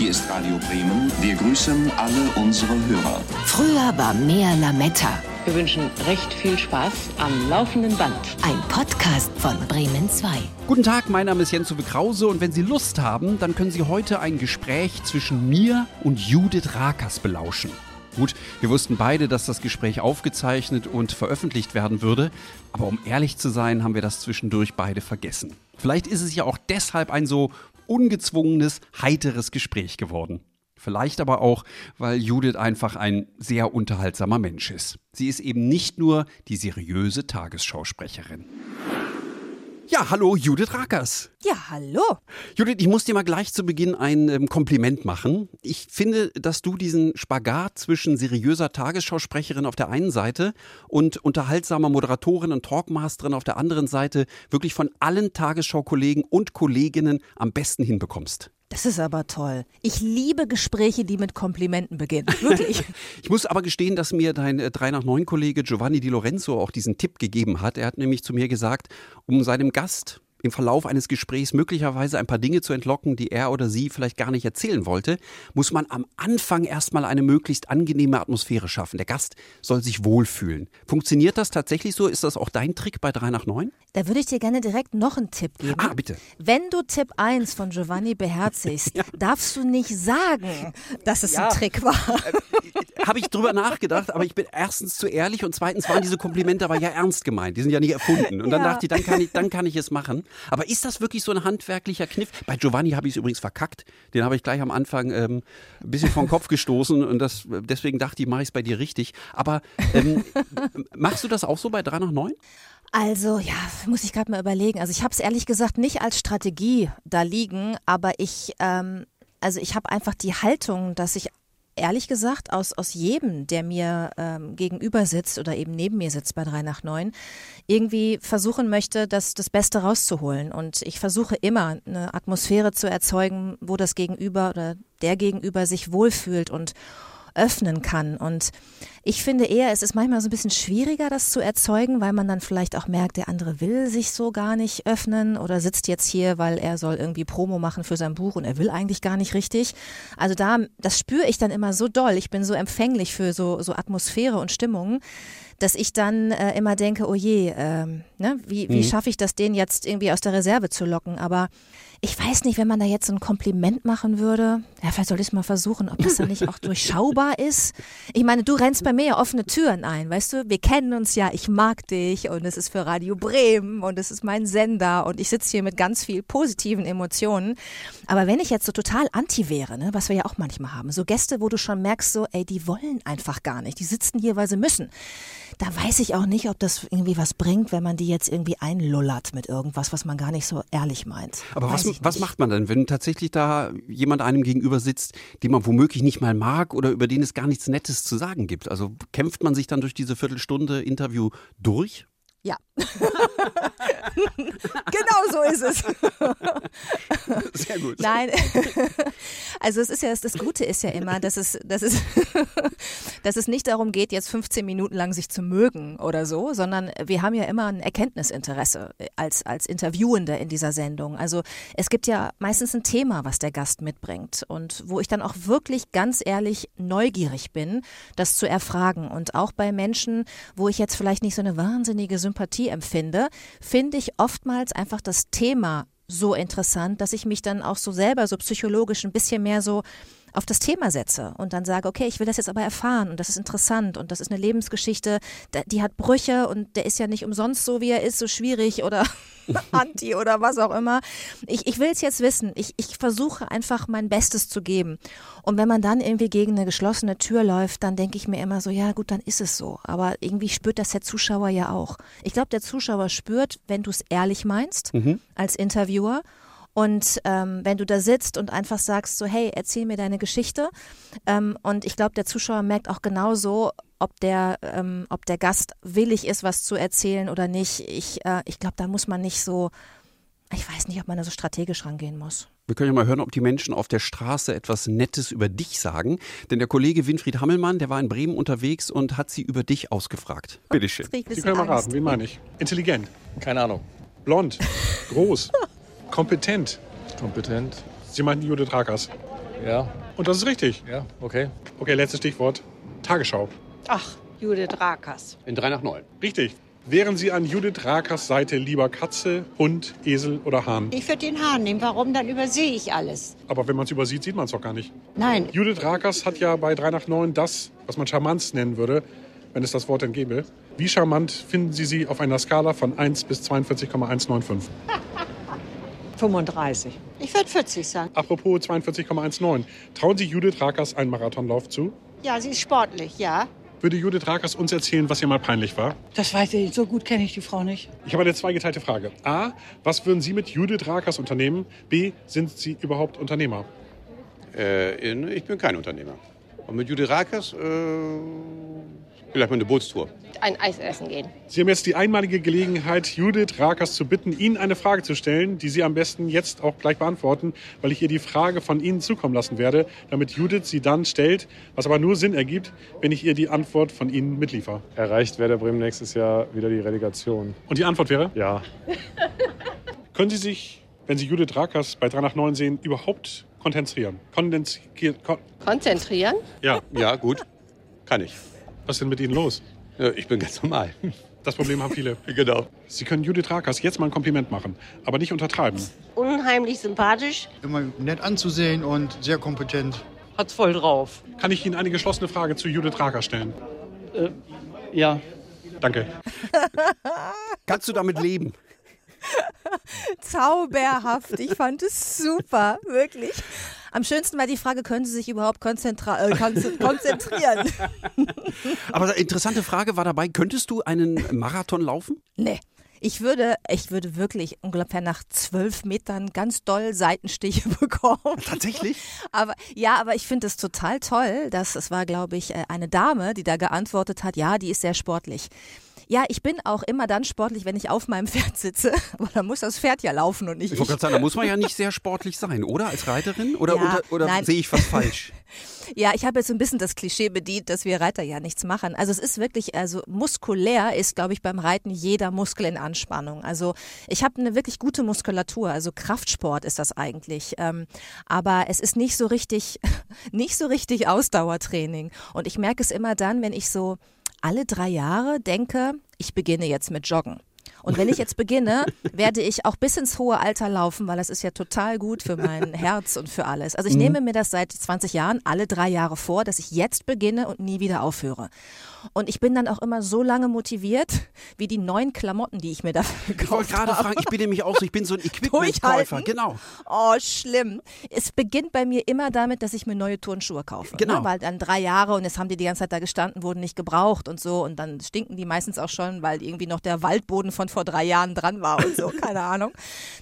Hier ist Radio Bremen. Wir grüßen alle unsere Hörer. Früher war mehr Lametta. Wir wünschen recht viel Spaß am laufenden Band. Ein Podcast von Bremen 2. Guten Tag, mein Name ist Jens Uwe Krause und wenn Sie Lust haben, dann können Sie heute ein Gespräch zwischen mir und Judith Rakers belauschen. Gut, wir wussten beide, dass das Gespräch aufgezeichnet und veröffentlicht werden würde, aber um ehrlich zu sein, haben wir das zwischendurch beide vergessen. Vielleicht ist es ja auch deshalb ein so ungezwungenes, heiteres Gespräch geworden. Vielleicht aber auch, weil Judith einfach ein sehr unterhaltsamer Mensch ist. Sie ist eben nicht nur die seriöse Tagesschausprecherin. Ja, hallo Judith Rakers. Ja, hallo. Judith, ich muss dir mal gleich zu Beginn ein ähm, Kompliment machen. Ich finde, dass du diesen Spagat zwischen seriöser Tagesschausprecherin auf der einen Seite und unterhaltsamer Moderatorin und Talkmasterin auf der anderen Seite wirklich von allen Tagesschau-Kollegen und Kolleginnen am besten hinbekommst. Das ist aber toll. Ich liebe Gespräche, die mit Komplimenten beginnen. Wirklich. ich muss aber gestehen, dass mir dein äh, 3 nach 9 Kollege Giovanni Di Lorenzo auch diesen Tipp gegeben hat. Er hat nämlich zu mir gesagt, um seinem Gast im Verlauf eines Gesprächs möglicherweise ein paar Dinge zu entlocken, die er oder sie vielleicht gar nicht erzählen wollte, muss man am Anfang erstmal eine möglichst angenehme Atmosphäre schaffen. Der Gast soll sich wohlfühlen. Funktioniert das tatsächlich so? Ist das auch dein Trick bei 3 nach 9? Da würde ich dir gerne direkt noch einen Tipp geben. Ah, bitte. Wenn du Tipp 1 von Giovanni beherzigst, ja. darfst du nicht sagen, dass es ja. ein Trick war. Habe ich drüber nachgedacht, aber ich bin erstens zu ehrlich und zweitens waren diese Komplimente aber ja ernst gemeint. Die sind ja nicht erfunden. Und dann ja. dachte ich, dann kann ich, dann kann ich es machen. Aber ist das wirklich so ein handwerklicher Kniff? Bei Giovanni habe ich es übrigens verkackt. Den habe ich gleich am Anfang ähm, ein bisschen vom Kopf gestoßen und das, deswegen dachte ich, mache ich es bei dir richtig. Aber ähm, machst du das auch so bei 3 nach 9? Also ja, muss ich gerade mal überlegen. Also ich habe es ehrlich gesagt nicht als Strategie da liegen, aber ich, ähm, also ich habe einfach die Haltung, dass ich ehrlich gesagt aus, aus jedem, der mir ähm, gegenüber sitzt oder eben neben mir sitzt bei 3 nach 9, irgendwie versuchen möchte, das, das Beste rauszuholen. Und ich versuche immer eine Atmosphäre zu erzeugen, wo das Gegenüber oder der Gegenüber sich wohlfühlt und öffnen kann. Und ich finde eher, es ist manchmal so ein bisschen schwieriger, das zu erzeugen, weil man dann vielleicht auch merkt, der andere will sich so gar nicht öffnen oder sitzt jetzt hier, weil er soll irgendwie Promo machen für sein Buch und er will eigentlich gar nicht richtig. Also da, das spüre ich dann immer so doll. Ich bin so empfänglich für so, so Atmosphäre und Stimmungen dass ich dann äh, immer denke, oh je, ähm, ne, wie, wie mhm. schaffe ich das, den jetzt irgendwie aus der Reserve zu locken? Aber ich weiß nicht, wenn man da jetzt so ein Kompliment machen würde, ja, vielleicht sollte ich es mal versuchen, ob das dann nicht auch durchschaubar ist. Ich meine, du rennst bei mir ja offene Türen ein, weißt du? Wir kennen uns ja, ich mag dich und es ist für Radio Bremen und es ist mein Sender und ich sitze hier mit ganz viel positiven Emotionen. Aber wenn ich jetzt so total anti wäre, ne, was wir ja auch manchmal haben, so Gäste, wo du schon merkst, so, ey, die wollen einfach gar nicht, die sitzen hier, weil sie müssen da weiß ich auch nicht, ob das irgendwie was bringt, wenn man die jetzt irgendwie einlullert mit irgendwas, was man gar nicht so ehrlich meint. Aber was, was macht man denn, wenn tatsächlich da jemand einem gegenüber sitzt, den man womöglich nicht mal mag oder über den es gar nichts Nettes zu sagen gibt? Also kämpft man sich dann durch diese Viertelstunde Interview durch? Ja. genau so ist es. Sehr gut. Nein. Also es ist ja, das Gute ist ja immer, dass es, dass es, dass es nicht darum geht, jetzt 15 Minuten lang sich zu mögen oder so, sondern wir haben ja immer ein Erkenntnisinteresse als, als Interviewende in dieser Sendung. Also es gibt ja meistens ein Thema, was der Gast mitbringt und wo ich dann auch wirklich ganz ehrlich neugierig bin, das zu erfragen. Und auch bei Menschen, wo ich jetzt vielleicht nicht so eine wahnsinnige Sympathie empfinde, finde ich oftmals einfach das Thema so interessant, dass ich mich dann auch so selber so psychologisch ein bisschen mehr so auf das Thema setze und dann sage, okay, ich will das jetzt aber erfahren und das ist interessant und das ist eine Lebensgeschichte, die hat Brüche und der ist ja nicht umsonst so, wie er ist, so schwierig oder anti oder was auch immer. Ich, ich will es jetzt wissen. Ich, ich versuche einfach mein Bestes zu geben. Und wenn man dann irgendwie gegen eine geschlossene Tür läuft, dann denke ich mir immer so, ja gut, dann ist es so. Aber irgendwie spürt das der Zuschauer ja auch. Ich glaube, der Zuschauer spürt, wenn du es ehrlich meinst mhm. als Interviewer und ähm, wenn du da sitzt und einfach sagst, so, hey, erzähl mir deine Geschichte. Ähm, und ich glaube, der Zuschauer merkt auch genauso, ob der, ähm, ob der Gast willig ist, was zu erzählen oder nicht. Ich, äh, ich glaube, da muss man nicht so, ich weiß nicht, ob man da so strategisch rangehen muss. Wir können ja mal hören, ob die Menschen auf der Straße etwas Nettes über dich sagen. Denn der Kollege Winfried Hammelmann, der war in Bremen unterwegs und hat sie über dich ausgefragt. Bitte schön. Sie können mal raten, wen meine ich? Intelligent. Keine Ahnung. Blond. Groß. Kompetent. Kompetent. Sie meinten Judith Rakers. Ja. Und das ist richtig. Ja, okay. Okay, letztes Stichwort. Tagesschau. Ach, Judith Rakers. In 3 nach 9. Richtig. Wären Sie an Judith Rakers Seite lieber Katze, Hund, Esel oder Hahn? Ich würde den Hahn nehmen. Warum? Dann übersehe ich alles. Aber wenn man es übersieht, sieht man es doch gar nicht. Nein, Judith Rakers hat ja bei 3 nach 9 das, was man Charmanz nennen würde, wenn es das Wort denn gäbe. Wie charmant finden Sie sie auf einer Skala von 1 bis 42,195? 35. Ich würde 40 sagen. Apropos 42,19. Trauen Sie Judith Rakers einen Marathonlauf zu? Ja, sie ist sportlich, ja. Würde Judith Rakers uns erzählen, was ihr mal peinlich war? Das weiß ich, so gut kenne ich die Frau nicht. Ich habe eine zweigeteilte Frage. A. Was würden Sie mit Judith Rakers unternehmen? B. Sind Sie überhaupt Unternehmer? Äh, ich bin kein Unternehmer. Und mit Judy Rakers, äh, vielleicht mal eine Bootstour. Ein Eis essen gehen. Sie haben jetzt die einmalige Gelegenheit, Judith Rakers zu bitten, Ihnen eine Frage zu stellen, die Sie am besten jetzt auch gleich beantworten, weil ich ihr die Frage von Ihnen zukommen lassen werde, damit Judith sie dann stellt, was aber nur Sinn ergibt, wenn ich ihr die Antwort von Ihnen mitliefer. Erreicht Werder Bremen nächstes Jahr wieder die Relegation? Und die Antwort wäre? Ja. Können Sie sich, wenn Sie Judith Rakers bei 3 nach 9 sehen, überhaupt konzentrieren? Kon Konzentrieren? ja, Ja, gut. Kann ich. Was ist denn mit Ihnen los? Ja, ich bin ganz normal. Das Problem haben viele. genau. Sie können Judith Rakers jetzt mal ein Kompliment machen, aber nicht untertreiben. Unheimlich sympathisch. Immer nett anzusehen und sehr kompetent. Hat's voll drauf. Kann ich Ihnen eine geschlossene Frage zu Judith Rakers stellen? Ja. Danke. Kannst du damit leben? Zauberhaft. Ich fand es super, wirklich. Am schönsten war die Frage, können Sie sich überhaupt konzentra äh, konze- konzentrieren? Aber interessante Frage war dabei, könntest du einen Marathon laufen? Nee. Ich würde, ich würde wirklich ungefähr nach zwölf Metern ganz doll Seitenstiche bekommen. Tatsächlich? Aber ja, aber ich finde es total toll, dass es war, glaube ich, äh, eine Dame, die da geantwortet hat, ja, die ist sehr sportlich. Ja, ich bin auch immer dann sportlich, wenn ich auf meinem Pferd sitze. Aber dann muss das Pferd ja laufen und nicht Ich wollte ich. gerade sagen, da muss man ja nicht sehr sportlich sein, oder? Als Reiterin? Oder, Ja, oder, oder sehe ich was falsch? Ja, ich habe jetzt so ein bisschen das Klischee bedient, dass wir Reiter ja nichts machen. Also es ist wirklich, also muskulär ist, glaube ich, beim Reiten jeder Muskel in Anspannung. Also ich habe eine wirklich gute Muskulatur, also Kraftsport ist das eigentlich. Ähm, aber es ist nicht so richtig, nicht so richtig Ausdauertraining. Und ich merke es immer dann, wenn ich so alle drei Jahre denke, ich beginne jetzt mit Joggen. Und wenn ich jetzt beginne, werde ich auch bis ins hohe Alter laufen, weil das ist ja total gut für mein Herz und für alles. Also ich nehme mir das seit 20 Jahren alle drei Jahre vor, dass ich jetzt beginne und nie wieder aufhöre. Und ich bin dann auch immer so lange motiviert, wie die neuen Klamotten, die ich mir dafür Ich wollte gekauft gerade habe. fragen, ich bin nämlich auch so, ich bin so ein Equipment-Käufer. Genau. Oh, schlimm. Es beginnt bei mir immer damit, dass ich mir neue Turnschuhe kaufe. Genau. Ne? Weil dann drei Jahre und jetzt haben die die ganze Zeit da gestanden, wurden nicht gebraucht und so. Und dann stinken die meistens auch schon, weil irgendwie noch der Waldboden von vor drei Jahren dran war und so. Keine Ahnung.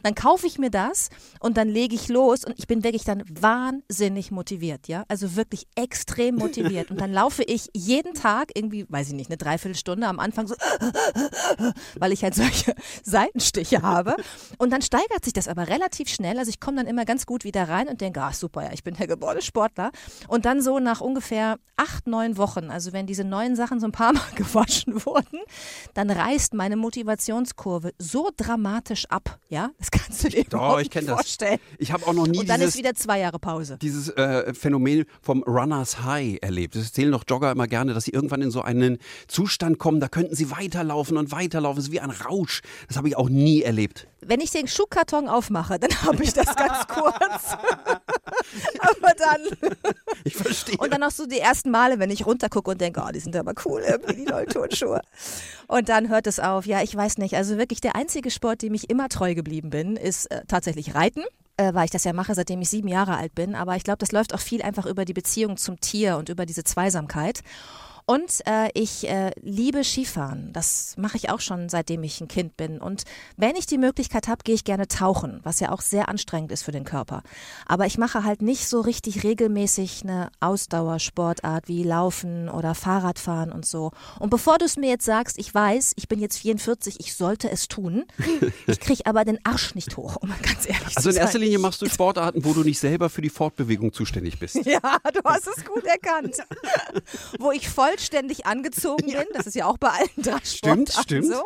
Dann kaufe ich mir das und dann lege ich los und ich bin wirklich dann wahnsinnig motiviert, ja. Also wirklich extrem motiviert. Und dann laufe ich jeden Tag irgendwie, weiß ich nicht, eine Dreiviertelstunde am Anfang so, weil ich halt solche Seitenstiche habe. Und dann steigert sich das aber relativ schnell. Also ich komme dann immer ganz gut wieder rein und denke, ach super, ja, ich bin der geborene Sportler. Und dann so nach ungefähr acht, neun Wochen, also wenn diese neuen Sachen so ein paar Mal gewaschen wurden, dann reißt meine Motivationskurve so dramatisch ab. Ja, das kannst du dir überhaupt ich nicht das. vorstellen. Ich habe auch noch nie Und dann dieses, ist wieder zwei Jahre Pause. dieses äh, Phänomen vom Runners High erlebt. Das erzählen doch Jogger immer gerne, dass sie irgendwann in so einen Zustand kommen, da könnten sie weiterlaufen und weiterlaufen. Es ist wie ein Rausch. Das habe ich auch nie erlebt. Wenn ich den Schuhkarton aufmache, dann habe ich das ganz kurz. aber dann. Ich verstehe. Und dann auch so die ersten Male, wenn ich runtergucke und denke, oh, die sind aber cool, irgendwie die neuen Turnschuhe. Und dann hört es auf. Ja, ich weiß nicht. Also wirklich der einzige Sport, dem ich immer treu geblieben bin, ist äh, tatsächlich Reiten. Äh, weil ich das ja mache, seitdem ich sieben Jahre alt bin. Aber ich glaube, das läuft auch viel einfach über die Beziehung zum Tier und über diese Zweisamkeit. Und äh, ich äh, liebe Skifahren. Das mache ich auch schon, seitdem ich ein Kind bin. Und wenn ich die Möglichkeit habe, gehe ich gerne tauchen, was ja auch sehr anstrengend ist für den Körper. Aber ich mache halt nicht so richtig regelmäßig eine Ausdauersportart wie Laufen oder Fahrradfahren und so. Und bevor du es mir jetzt sagst, ich weiß, ich bin jetzt 44, ich sollte es tun. Ich kriege aber den Arsch nicht hoch, um mal ganz ehrlich Also zu in erster sein. Linie machst du Sportarten, wo du nicht selber für die Fortbewegung zuständig bist. Ja, du hast es gut erkannt. Wo ich voll vollständig angezogen bin. Das ist ja auch bei allen drei Stimmt, stimmt. so.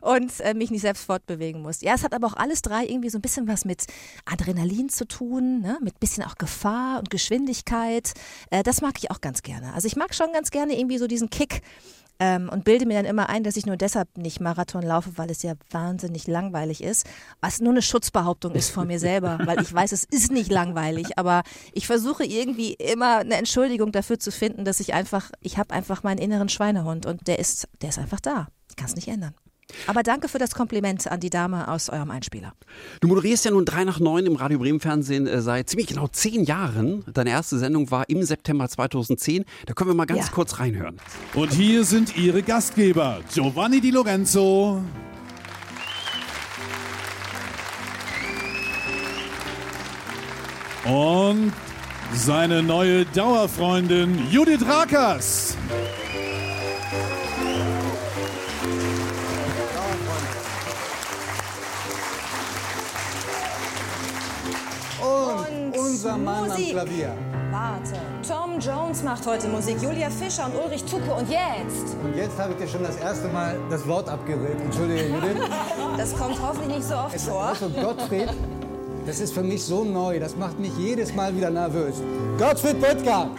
Und äh, mich nicht selbst fortbewegen muss. Ja, es hat aber auch alles drei irgendwie so ein bisschen was mit Adrenalin zu tun, ne? mit bisschen auch Gefahr und Geschwindigkeit. Äh, das mag ich auch ganz gerne. Also ich mag schon ganz gerne irgendwie so diesen Kick. Ähm, und bilde mir dann immer ein, dass ich nur deshalb nicht Marathon laufe, weil es ja wahnsinnig langweilig ist. Was nur eine Schutzbehauptung ist von mir selber, weil ich weiß, es ist nicht langweilig. Aber ich versuche irgendwie immer eine Entschuldigung dafür zu finden, dass ich einfach, ich habe einfach meinen inneren Schweinehund und der ist, der ist einfach da. Ich kann es nicht ändern. Aber danke für das Kompliment an die Dame aus eurem Einspieler. Du moderierst ja nun 3 nach 9 im Radio Bremen Fernsehen äh, seit ziemlich genau zehn Jahren. Deine erste Sendung war im September 2010. Da können wir mal ganz Ja. kurz reinhören. Und hier sind Ihre Gastgeber, Giovanni Di Lorenzo und seine neue Dauerfreundin Judith Rakers. Und, unser Mann Musik. am Klavier. Warte. Tom Jones macht heute Musik, Julia Fischer und Ulrich Tucke. Und jetzt? Und jetzt habe ich dir schon das erste Mal das Wort abgeredet. Entschuldige, Judith. Das kommt hoffentlich nicht so oft Es, vor. also Gottfried, das ist für mich so neu. Das macht mich jedes Mal wieder nervös. Gottfried Böttger.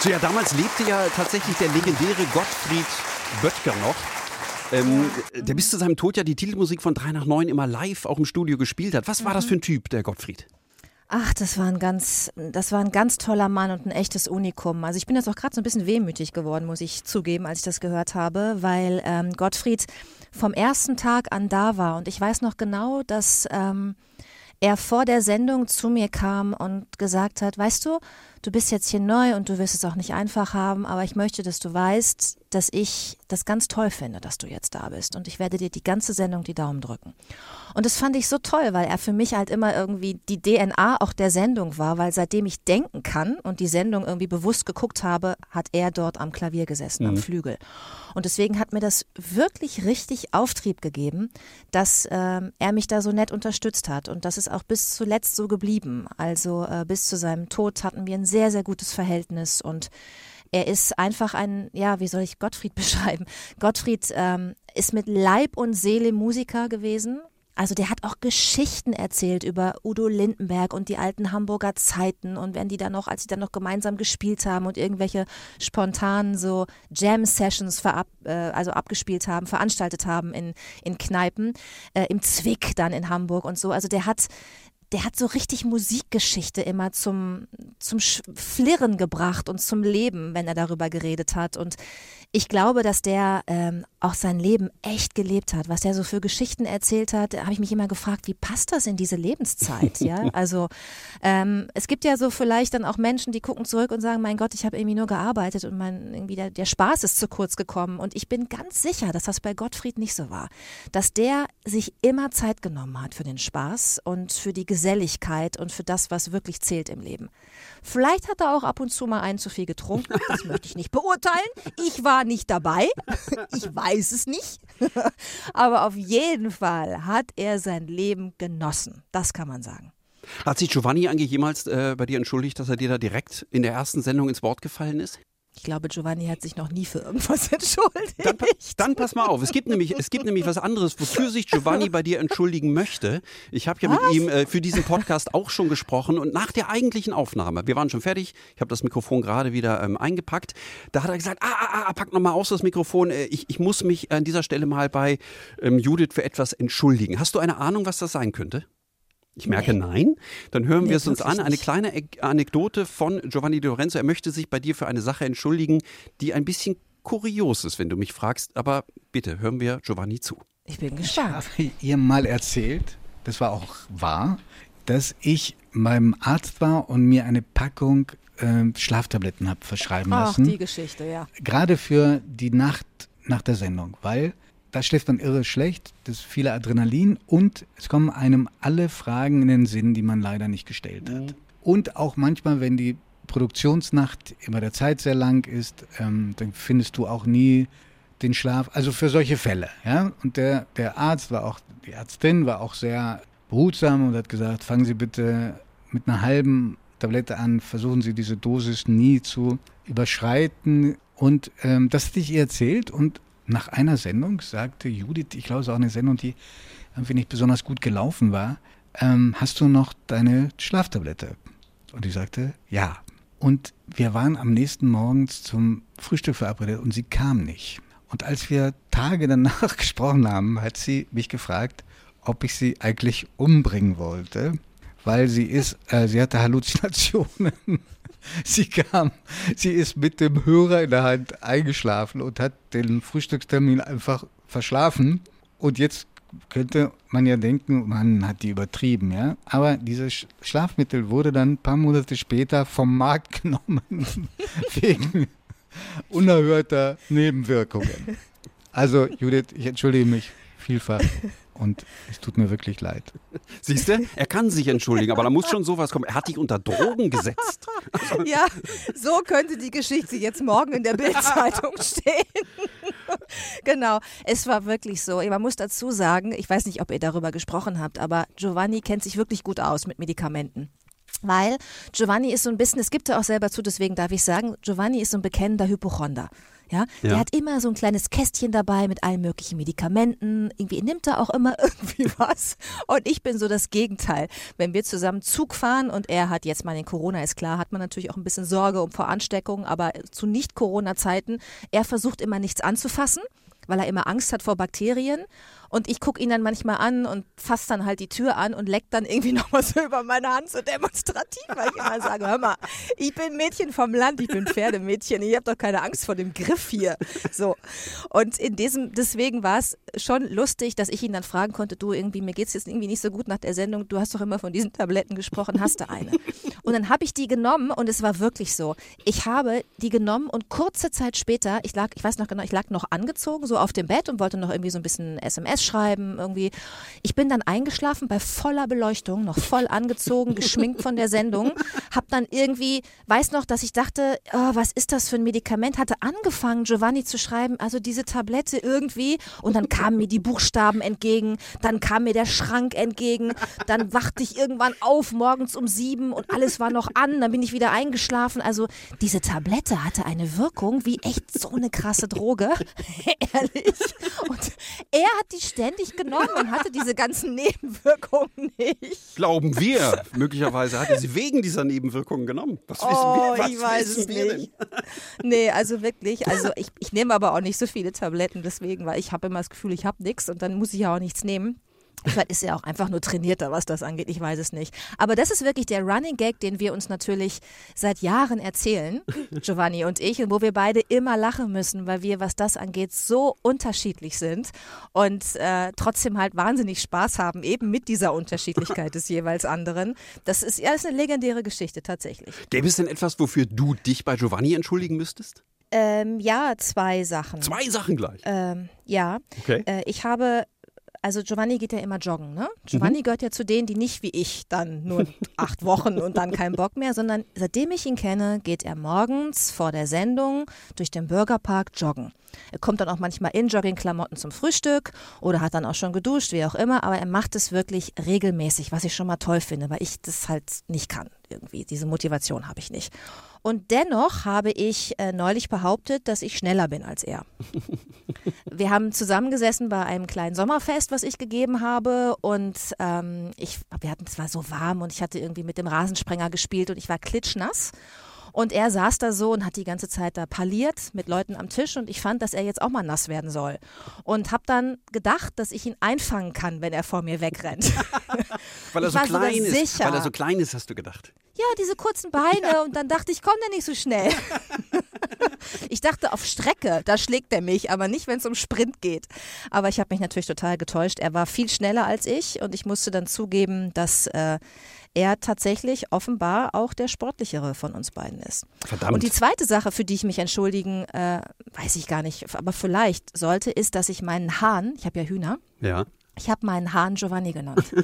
So, ja, damals lebte ja tatsächlich der legendäre Gottfried Böttger noch. Ähm, der bis zu seinem Tod ja die Titelmusik von 3 nach 9 immer live auch im Studio gespielt hat. Was war das für ein Typ, der Gottfried? Ach, das war ein ganz, das war ein ganz toller Mann und ein echtes Unikum. Also ich bin jetzt auch gerade so ein bisschen wehmütig geworden, muss ich zugeben, als ich das gehört habe, weil ähm, Gottfried vom ersten Tag an da war und ich weiß noch genau, dass ähm, er vor der Sendung zu mir kam und gesagt hat, weißt du, du bist jetzt hier neu und du wirst es auch nicht einfach haben, aber ich möchte, dass du weißt, dass ich das ganz toll finde, dass du jetzt da bist und ich werde dir die ganze Sendung die Daumen drücken. Und das fand ich so toll, weil er für mich halt immer irgendwie die DNA auch der Sendung war, weil seitdem ich denken kann und die Sendung irgendwie bewusst geguckt habe, hat er dort am Klavier gesessen, am Mhm. Flügel. Und deswegen hat mir das wirklich richtig Auftrieb gegeben, dass ähm, er mich da so nett unterstützt hat. Und das ist auch bis zuletzt so geblieben. Also äh, bis zu seinem Tod hatten wir ein sehr, sehr gutes Verhältnis und er ist einfach ein, ja, wie soll ich Gottfried beschreiben? Gottfried ähm, ist mit Leib und Seele Musiker gewesen. Also der hat auch Geschichten erzählt über Udo Lindenberg und die alten Hamburger Zeiten und wenn die dann noch, als sie dann noch gemeinsam gespielt haben und irgendwelche spontanen so Jam-Sessions verab, äh, also abgespielt haben, veranstaltet haben in, in Kneipen, äh, im Zwick dann in Hamburg und so. Also der hat der hat so richtig Musikgeschichte immer zum, zum Flirren gebracht und zum Leben, wenn er darüber geredet hat. Und ich glaube, dass der ähm, auch sein Leben echt gelebt hat. Was der so für Geschichten erzählt hat, habe ich mich immer gefragt, wie passt das in diese Lebenszeit? Ja, also ähm, es gibt ja so vielleicht dann auch Menschen, die gucken zurück und sagen, mein Gott, ich habe irgendwie nur gearbeitet und mein, irgendwie der, der Spaß ist zu kurz gekommen. Und ich bin ganz sicher, dass das bei Gottfried nicht so war. Dass der sich immer Zeit genommen hat für den Spaß und für die Geselligkeit und für das, was wirklich zählt im Leben. Vielleicht hat er auch ab und zu mal einen zu viel getrunken. Das möchte ich nicht beurteilen. Ich war nicht dabei. Ich weiß es nicht. Aber auf jeden Fall hat er sein Leben genossen. Das kann man sagen. Hat sich Giovanni eigentlich jemals äh, bei dir entschuldigt, dass er dir da direkt in der ersten Sendung ins Wort gefallen ist? Ich glaube, Giovanni hat sich noch nie für irgendwas entschuldigt. Dann, dann pass mal auf, es gibt nämlich, es gibt nämlich was anderes, wofür sich Giovanni bei dir entschuldigen möchte. Ich habe ja mit ihm äh, für diesen Podcast auch schon gesprochen und nach der eigentlichen Aufnahme, wir waren schon fertig, ich habe das Mikrofon gerade wieder ähm, eingepackt, da hat er gesagt, ah, ah, ah, pack nochmal aus das Mikrofon, äh, ich, ich muss mich an dieser Stelle mal bei ähm, Judith für etwas entschuldigen. Hast du eine Ahnung, was das sein könnte? Ich merke nein. Dann hören Nee, wir es uns an. Eine kleine Anekdote von Giovanni Di Lorenzo. Er möchte sich bei dir für eine Sache entschuldigen, die ein bisschen kurios ist, wenn du mich fragst. Aber bitte, hören wir Giovanni zu. Ich bin Ich habe ihr mal erzählt, das war auch wahr, dass ich beim Arzt war und mir eine Packung äh, Schlaftabletten habe verschreiben Ach, lassen. die Geschichte, ja. Gerade für die Nacht nach der Sendung, weil da schläft man irre schlecht, das ist viel Adrenalin und es kommen einem alle Fragen in den Sinn, die man leider nicht gestellt hat. Und auch manchmal, wenn die Produktionsnacht immer der Zeit sehr lang ist, ähm, dann findest du auch nie den Schlaf, also für solche Fälle, ja. Und der, der Arzt war auch, die Ärztin war auch sehr behutsam und hat gesagt, fangen Sie bitte mit einer halben Tablette an, versuchen Sie diese Dosis nie zu überschreiten. Und ähm, das hatte ich ihr erzählt und nach einer Sendung sagte Judith, ich glaube, es ist auch eine Sendung, die irgendwie nicht besonders gut gelaufen war, ähm, hast du noch deine Schlaftablette? Und ich sagte, ja. Und wir waren am nächsten Morgen zum Frühstück verabredet und sie kam nicht. Und als wir Tage danach gesprochen haben, hat sie mich gefragt, ob ich sie eigentlich umbringen wollte, weil sie ist, äh, sie hatte Halluzinationen. sie kam, sie ist mit dem Hörer in der Hand eingeschlafen und hat den Frühstückstermin einfach verschlafen. Und jetzt könnte man ja denken, man hat die übertrieben, ja. Aber dieses Schlafmittel wurde dann ein paar Monate später vom Markt genommen wegen unerhörter Nebenwirkungen. Also Judith, ich entschuldige mich vielfach und es tut mir wirklich leid. Siehst du, er kann sich entschuldigen, aber da muss schon sowas kommen. Er hat dich unter Drogen gesetzt. Ja, so könnte die Geschichte jetzt morgen in der Bildzeitung stehen. genau, es war wirklich so. Man muss dazu sagen, ich weiß nicht, ob ihr darüber gesprochen habt, aber Giovanni kennt sich wirklich gut aus mit Medikamenten. Weil Giovanni ist so ein bisschen, es gibt er auch selber zu, deswegen darf ich sagen, Giovanni ist so ein bekennender Hypochonder. Ja, Ja. der hat immer so ein kleines Kästchen dabei mit allen möglichen Medikamenten. Irgendwie nimmt er auch immer irgendwie was. Und ich bin so das Gegenteil. Wenn wir zusammen Zug fahren und er hat jetzt mal den Corona, ist klar, hat man natürlich auch ein bisschen Sorge um vor Ansteckungen, aber zu Nicht-Corona-Zeiten, er versucht immer nichts anzufassen, weil er immer Angst hat vor Bakterien. Und ich gucke ihn dann manchmal an und fasse dann halt die Tür an und leck dann irgendwie nochmal so über meine Hand so demonstrativ, weil ich immer sage, hör mal, ich bin Mädchen vom Land, ich bin Pferdemädchen, ich habe doch keine Angst vor dem Griff hier. So. Und in diesem, deswegen war es schon lustig, dass ich ihn dann fragen konnte, du irgendwie, mir geht's jetzt irgendwie nicht so gut nach der Sendung, du hast doch immer von diesen Tabletten gesprochen, hast du eine? Und dann habe ich die genommen und es war wirklich so. Ich habe die genommen und kurze Zeit später, ich lag, ich weiß noch genau, ich lag noch angezogen, so auf dem Bett und wollte noch irgendwie so ein bisschen SMS schreiben, irgendwie. Ich bin dann eingeschlafen bei voller Beleuchtung, noch voll angezogen, geschminkt von der Sendung, hab dann irgendwie, weiß noch, dass ich dachte, oh, was ist das für ein Medikament, hatte angefangen, Giovanni zu schreiben, also diese Tablette irgendwie und dann kamen mir die Buchstaben entgegen, dann kam mir der Schrank entgegen, dann wachte ich irgendwann auf morgens um sieben und alles war noch an, dann bin ich wieder eingeschlafen, also diese Tablette hatte eine Wirkung wie echt so eine krasse Droge, ehrlich. Und er hat die ständig genommen und hatte diese ganzen Nebenwirkungen nicht. Glauben wir. Möglicherweise hat er sie wegen dieser Nebenwirkungen genommen. Was wissen Oh, wir? Was ich weiß wissen es nicht. Nee, also wirklich, also ich, ich nehme aber auch nicht so viele Tabletten deswegen, weil ich habe immer das Gefühl, ich habe nichts und dann muss ich ja auch nichts nehmen. Vielleicht ist er auch einfach nur trainierter, was das angeht. Ich weiß es nicht. Aber das ist wirklich der Running Gag, den wir uns natürlich seit Jahren erzählen, Giovanni und ich, und wo wir beide immer lachen müssen, weil wir, was das angeht, so unterschiedlich sind und äh, trotzdem halt wahnsinnig Spaß haben, eben mit dieser Unterschiedlichkeit des jeweils anderen. Das ist ja ist eine legendäre Geschichte tatsächlich. Gäbe es denn etwas, wofür du dich bei Giovanni entschuldigen müsstest? Ähm, ja, zwei Sachen. Zwei Sachen gleich. Ähm, ja. Okay. Äh, ich habe, also Giovanni geht ja immer joggen, ne? Giovanni Mhm. gehört ja zu denen, die nicht wie ich dann nur acht Wochen und dann keinen Bock mehr, sondern seitdem ich ihn kenne, geht er morgens vor der Sendung durch den Bürgerpark joggen. Er kommt dann auch manchmal in Joggingklamotten zum Frühstück oder hat dann auch schon geduscht, wie auch immer, aber er macht es wirklich regelmäßig, was ich schon mal toll finde, weil ich das halt nicht kann irgendwie. Diese Motivation habe ich nicht. Und dennoch habe ich äh, neulich behauptet, dass ich schneller bin als er. Wir haben zusammengesessen bei einem kleinen Sommerfest, was ich gegeben habe. Und ähm, ich, wir hatten, es war so warm und ich hatte irgendwie mit dem Rasensprenger gespielt und ich war klitschnass. Und er saß da so und hat die ganze Zeit da parliert mit Leuten am Tisch und ich fand, dass er jetzt auch mal nass werden soll. Und habe dann gedacht, dass ich ihn einfangen kann, wenn er vor mir wegrennt. Weil er so klein ist. sicher. Weil er so klein ist, hast du gedacht. Ja, diese kurzen Beine und dann dachte ich, komm der nicht so schnell. ich dachte auf Strecke, da schlägt er mich, aber nicht, wenn es um Sprint geht. Aber ich habe mich natürlich total getäuscht. Er war viel schneller als ich und ich musste dann zugeben, dass äh, er tatsächlich offenbar auch der sportlichere von uns beiden ist. Verdammt. Und die zweite Sache, für die ich mich entschuldigen, äh, weiß ich gar nicht, aber vielleicht sollte, ist, dass ich meinen Hahn, ich habe ja Hühner, Ja. ich habe meinen Hahn Giovanni genannt.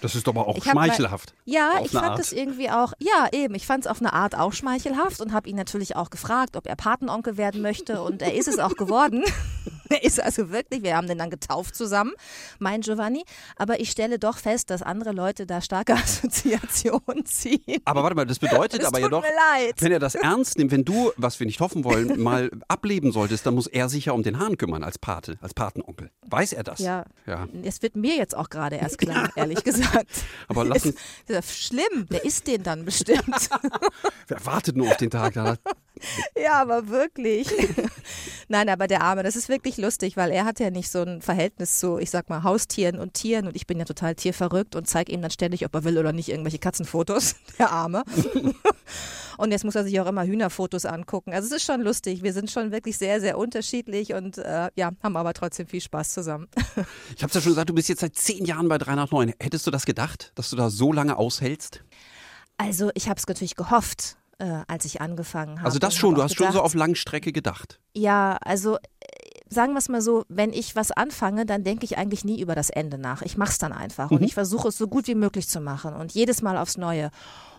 Das ist aber auch Ich hab mal- schmeichelhaft. Ja, ich fand Art. es irgendwie auch, ja eben, ich fand es auf eine Art auch schmeichelhaft und habe ihn natürlich auch gefragt, ob er Patenonkel werden möchte und er ist es auch geworden. er ist also wirklich, wir haben den dann getauft zusammen, mein Giovanni, aber ich stelle doch fest, dass andere Leute da starke Assoziationen ziehen. Aber warte mal, das bedeutet Es aber ja tut doch, mir leid. wenn er das ernst nimmt, wenn du, was wir nicht hoffen wollen, mal ableben solltest, dann muss er sich ja um den Hahn kümmern als Pate, als Patenonkel. Weiß er das? Ja. ja. Es wird mir jetzt auch gerade erst klar, ehrlich gesagt. Aber lass uns, Das ist schlimm, wer ist den dann bestimmt? wer wartet nur auf den Tag? Da Ja, aber wirklich. Nein, aber der Arme, das ist wirklich lustig, weil er hat ja nicht so ein Verhältnis zu, ich sag mal, Haustieren und Tieren und ich bin ja total tierverrückt und zeige ihm dann ständig, ob er will oder nicht, irgendwelche Katzenfotos, der Arme. Und jetzt muss er sich auch immer Hühnerfotos angucken. Also es ist schon lustig. Wir sind schon wirklich sehr, sehr unterschiedlich und äh, ja, haben aber trotzdem viel Spaß zusammen. Ich hab's ja schon gesagt, du bist jetzt seit zehn Jahren bei 3 nach 9. Hättest du das gedacht, dass du da so lange aushältst? Also ich habe es natürlich gehofft, äh, als ich angefangen habe. Also das schon, du hast schon so gedacht, auf Langstrecke gedacht. Ja, also äh, sagen wir es mal so, wenn ich was anfange, dann denke ich eigentlich nie über das Ende nach. Ich mache es dann einfach und Mhm. ich versuche es so gut wie möglich zu machen und jedes Mal aufs Neue.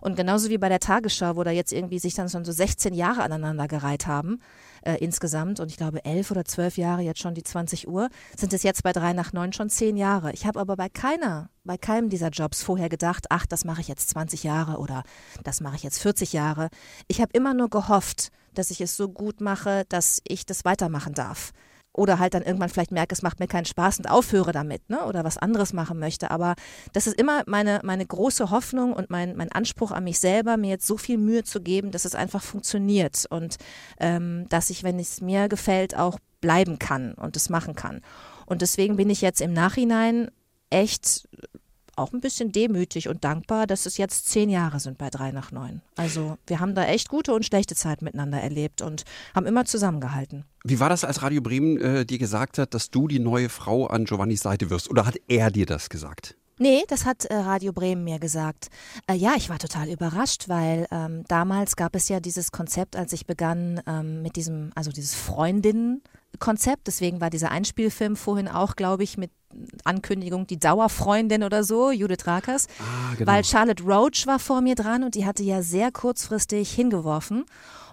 Und genauso wie bei der Tagesschau, wo da jetzt irgendwie sich dann schon so 16 Jahre aneinander gereiht haben äh, insgesamt und ich glaube elf oder zwölf Jahre, jetzt schon die 20 Uhr, sind es jetzt bei drei nach neun schon zehn Jahre. Ich habe aber bei keiner, bei keinem dieser Jobs vorher gedacht, ach, das mache ich jetzt 20 Jahre oder das mache ich jetzt 40 Jahre. Ich habe immer nur gehofft, dass ich es so gut mache, dass ich das weitermachen darf. Oder halt dann irgendwann vielleicht merke, es macht mir keinen Spaß und aufhöre damit, ne? Oder was anderes machen möchte. Aber das ist immer meine, meine große Hoffnung und mein, mein Anspruch an mich selber, mir jetzt so viel Mühe zu geben, dass es einfach funktioniert und ähm, dass ich, wenn es mir gefällt, auch bleiben kann und es machen kann. Und deswegen bin ich jetzt im Nachhinein echt auch ein bisschen demütig und dankbar, dass es jetzt zehn Jahre sind bei drei nach neun. Also wir haben da echt gute und schlechte Zeit miteinander erlebt und haben immer zusammengehalten. Wie war das, als Radio Bremen äh, dir gesagt hat, dass du die neue Frau an Giovannis Seite wirst? Oder hat er dir das gesagt? Nee, das hat äh, Radio Bremen mir gesagt. Äh, ja, ich war total überrascht, weil ähm, damals gab es ja dieses Konzept, als ich begann ähm, mit diesem, also dieses Freundinnen-Konzept. Deswegen war dieser Einspielfilm vorhin auch, glaube ich, mit Ankündigung die Dauerfreundin oder so, Judith Rakers. Ah, genau. Weil Charlotte Roach war vor mir dran und die hatte ja sehr kurzfristig hingeworfen.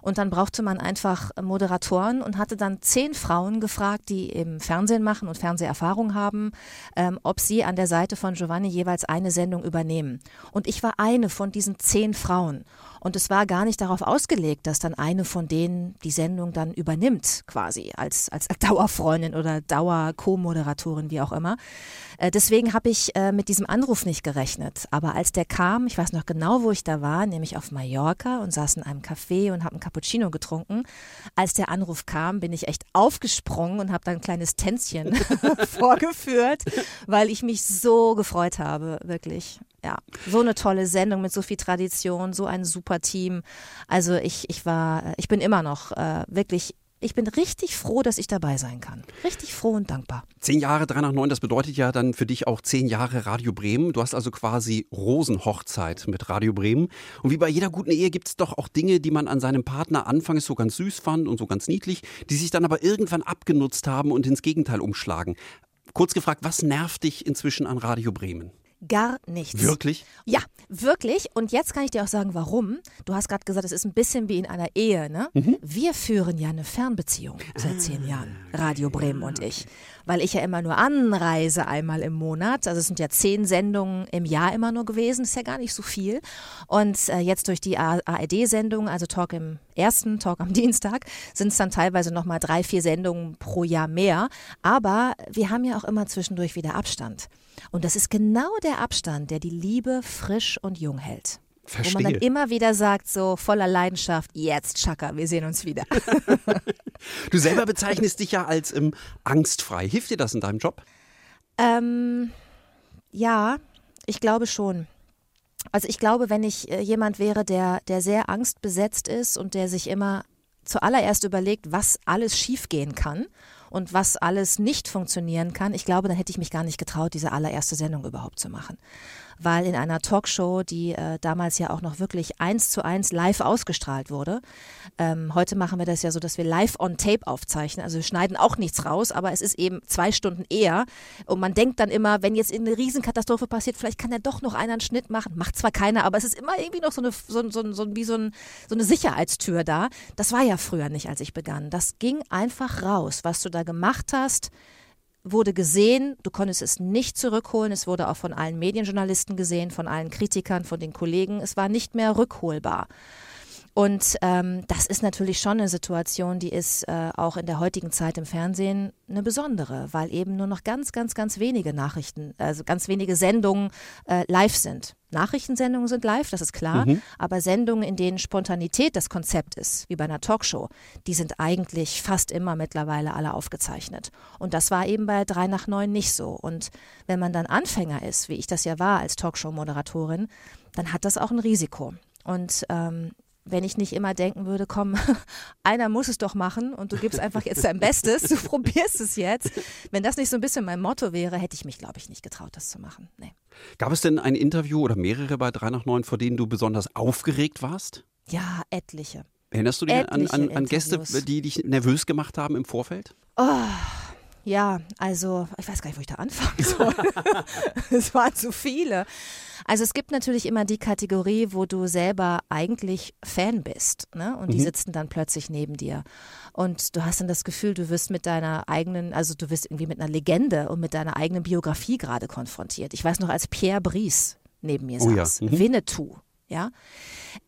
Und dann brauchte man einfach Moderatoren und hatte dann zehn Frauen gefragt, die im Fernsehen machen und Fernseherfahrung haben, ähm, ob sie an der Seite von Giovanni jeweils eine Sendung übernehmen. Und ich war eine von diesen zehn Frauen. Und es war gar nicht darauf ausgelegt, dass dann eine von denen die Sendung dann übernimmt, quasi als, als Dauerfreundin oder Dauer-Co-Moderatorin, wie auch immer. Äh, deswegen habe ich äh, mit diesem Anruf nicht gerechnet. Aber als der kam, ich weiß noch genau, wo ich da war, nämlich auf Mallorca und saß in einem Café und habe einen Cappuccino getrunken. Als der Anruf kam, bin ich echt aufgesprungen und habe dann ein kleines Tänzchen vorgeführt, weil ich mich so gefreut habe, wirklich. Ja, so eine tolle Sendung mit so viel Tradition, so ein super Team. Also ich, ich war, ich bin immer noch äh, wirklich, ich bin richtig froh, dass ich dabei sein kann. Richtig froh und dankbar. Zehn Jahre, drei nach neun, das bedeutet ja dann für dich auch zehn Jahre Radio Bremen. Du hast also quasi Rosenhochzeit mit Radio Bremen. Und wie bei jeder guten Ehe gibt es doch auch Dinge, die man an seinem Partner anfangs so ganz süß fand und so ganz niedlich, die sich dann aber irgendwann abgenutzt haben und ins Gegenteil umschlagen. Kurz gefragt, was nervt dich inzwischen an Radio Bremen? Gar nichts. Wirklich? Ja, wirklich. Und jetzt kann ich dir auch sagen, warum. Du hast gerade gesagt, es ist ein bisschen wie in einer Ehe. Ne? Wir führen ja eine Fernbeziehung seit zehn Jahren, Radio Bremen und ich. Weil ich ja immer nur anreise einmal im Monat. Also es sind ja zehn Sendungen im Jahr immer nur gewesen. Ist ja gar nicht so viel. Und äh, jetzt durch die ARD-Sendung, also Talk im ersten, Talk am Dienstag, sind es dann teilweise nochmal drei, vier Sendungen pro Jahr mehr. Aber wir haben ja auch immer zwischendurch wieder Abstand. Und das ist genau der Abstand, der die Liebe frisch und jung hält. Wo man dann Verstehe. immer wieder sagt, so voller Leidenschaft, jetzt Chaka, wir sehen uns wieder. Du selber bezeichnest dich ja als ähm, angstfrei. Hilft dir das in deinem Job? ähm, ja, ich glaube schon. Also ich glaube, wenn ich äh, jemand wäre, der, der sehr angstbesetzt ist und der sich immer zuallererst überlegt, was alles schiefgehen kann und was alles nicht funktionieren kann, ich glaube, dann hätte ich mich gar nicht getraut, diese allererste Sendung überhaupt zu machen weil in einer Talkshow, die äh, damals ja auch noch wirklich eins zu eins live ausgestrahlt wurde, ähm, heute machen wir das ja so, dass wir live on tape aufzeichnen, also wir schneiden auch nichts raus, aber es ist eben zwei Stunden eher und man denkt dann immer, wenn jetzt eine Riesenkatastrophe passiert, vielleicht kann ja doch noch einer einen Schnitt machen, macht zwar keiner, aber es ist immer irgendwie noch so eine, so, so, so, wie so, ein, so eine Sicherheitstür da. Das war ja früher nicht, als ich begann. Das ging einfach raus, was du da gemacht hast wurde gesehen, du konntest es nicht zurückholen, es wurde auch von allen Medienjournalisten gesehen, von allen Kritikern, von den Kollegen, es war nicht mehr rückholbar. Und ähm, das ist natürlich schon eine Situation, die ist äh, auch in der heutigen Zeit im Fernsehen eine besondere, weil eben nur noch ganz, ganz, ganz wenige Nachrichten, also ganz wenige Sendungen äh, live sind. Nachrichtensendungen sind live, das ist klar, mhm. aber Sendungen, in denen Spontanität das Konzept ist, wie bei einer Talkshow, die sind eigentlich fast immer mittlerweile alle aufgezeichnet. Und das war eben bei 3 nach 9 nicht so. Und wenn man dann Anfänger ist, wie ich das ja war als Talkshow-Moderatorin, dann hat das auch ein Risiko. Und ähm, wenn ich nicht immer denken würde, komm, einer muss es doch machen und du gibst einfach jetzt dein Bestes, du probierst es jetzt. Wenn das nicht so ein bisschen mein Motto wäre, hätte ich mich, glaube ich, nicht getraut, das zu machen. Nee. Gab es denn ein Interview oder mehrere bei 3 nach 9, vor denen du besonders aufgeregt warst? Ja, etliche. Erinnerst du dich an, an, an Gäste, die dich nervös gemacht haben im Vorfeld? Oh, ja, also ich weiß gar nicht, wo ich da anfangen soll. es waren zu viele. Also es gibt natürlich immer die Kategorie, wo du selber eigentlich Fan bist, ne? Und die mhm. sitzen dann plötzlich neben dir. Und du hast dann das Gefühl, du wirst mit deiner eigenen, also du wirst irgendwie mit einer Legende und mit deiner eigenen Biografie gerade konfrontiert. Ich weiß noch, als Pierre Brice neben mir oh, saß, ja. mhm. Winnetou, ja.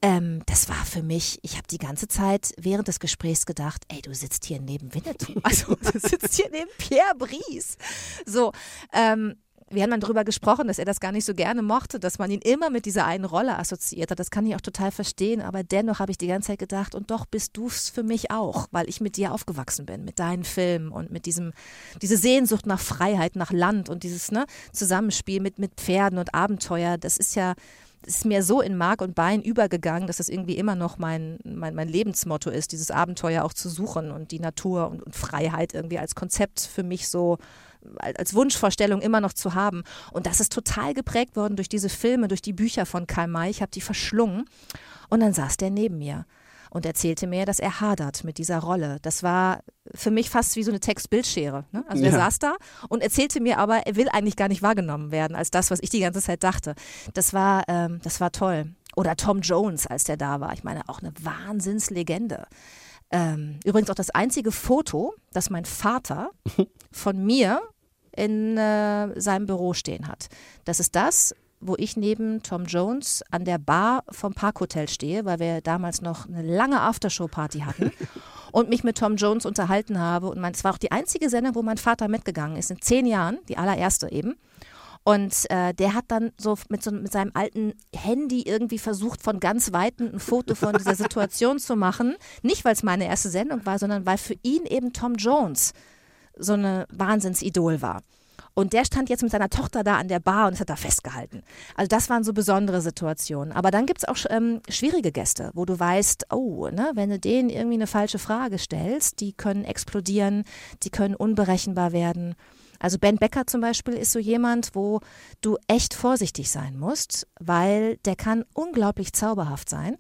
Ähm, das war für mich, ich habe die ganze Zeit während des Gesprächs gedacht, ey, du sitzt hier neben Winnetou, also du sitzt hier neben Pierre Brice. So, ähm, wir haben dann darüber gesprochen, dass er das gar nicht so gerne mochte, dass man ihn immer mit dieser einen Rolle assoziiert hat. Das kann ich auch total verstehen, aber dennoch habe ich die ganze Zeit gedacht, und doch bist du es für mich auch, weil ich mit dir aufgewachsen bin, mit deinen Filmen und mit diesem, diese Sehnsucht nach Freiheit, nach Land und dieses ne, Zusammenspiel mit, mit Pferden und Abenteuer, das ist ja, ist mir so in Mark und Bein übergegangen, dass das irgendwie immer noch mein, mein, mein Lebensmotto ist, dieses Abenteuer auch zu suchen und die Natur und, und Freiheit irgendwie als Konzept für mich so als Wunschvorstellung immer noch zu haben. Und das ist total geprägt worden durch diese Filme, durch die Bücher von Karl May. Ich habe die verschlungen. Und dann saß der neben mir und erzählte mir, dass er hadert mit dieser Rolle. Das war für mich fast wie so eine Textbildschere. Ne? Also er saß da und erzählte mir aber, er will eigentlich gar nicht wahrgenommen werden als das, was ich die ganze Zeit dachte. Das war, ähm, das war toll. Oder Tom Jones, als der da war. Ich meine, auch eine Wahnsinnslegende. Ähm, übrigens auch das einzige Foto, das mein Vater von mir in äh, seinem Büro stehen hat. Das ist das, wo ich neben Tom Jones an der Bar vom Parkhotel stehe, weil wir damals noch eine lange Aftershow-Party hatten und mich mit Tom Jones unterhalten habe. Und es war auch die einzige Sendung, wo mein Vater mitgegangen ist, in zehn Jahren, die allererste eben. Und äh, der hat dann so mit, so mit seinem alten Handy irgendwie versucht, von ganz Weitem ein Foto von dieser Situation zu machen. Nicht, weil es meine erste Sendung war, sondern weil für ihn eben Tom Jones so eine Wahnsinnsidol war. Und der stand jetzt mit seiner Tochter da an der Bar und es hat da festgehalten. Also das waren so besondere Situationen. Aber dann gibt es auch ähm, schwierige Gäste, wo du weißt, oh, ne, wenn du denen irgendwie eine falsche Frage stellst, die können explodieren, die können unberechenbar werden. Also Ben Becker zum Beispiel ist so jemand, wo du echt vorsichtig sein musst, weil der kann unglaublich zauberhaft sein.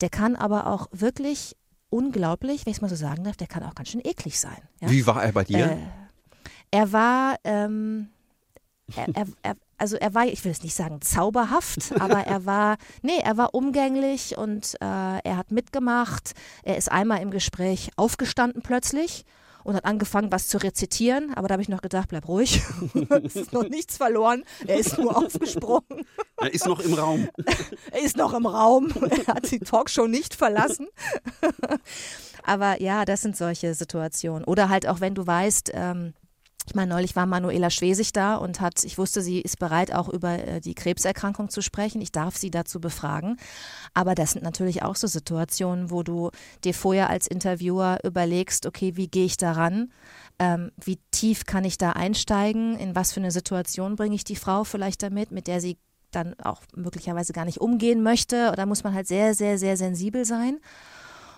Der kann aber auch wirklich unglaublich, wenn ich es mal so sagen darf, der kann auch ganz schön eklig sein. Ja? Wie war er bei dir? Äh, er war, ähm, er, er, er, also er war, ich will es nicht sagen zauberhaft, aber er war, nee, er war umgänglich und äh, er hat mitgemacht. Er ist einmal im Gespräch aufgestanden plötzlich und hat angefangen, was zu rezitieren. Aber da habe ich noch gedacht, bleib ruhig. es ist noch nichts verloren. Er ist nur aufgesprungen. Er ist noch im Raum. er ist noch im Raum. Er hat die Talkshow nicht verlassen. Aber ja, das sind solche Situationen. Oder halt auch, wenn du weißt, ähm, ich meine, neulich war Manuela Schwesig da und hat, ich wusste, sie ist bereit, auch über äh, die Krebserkrankung zu sprechen. Ich darf sie dazu befragen. Aber das sind natürlich auch so Situationen, wo du dir vorher als Interviewer überlegst, okay, wie gehe ich daran? Ähm, wie tief kann ich da einsteigen? In was für eine Situation bringe ich die Frau vielleicht damit, mit der sie dann auch möglicherweise gar nicht umgehen möchte? Oder muss man halt sehr, sehr, sehr sensibel sein?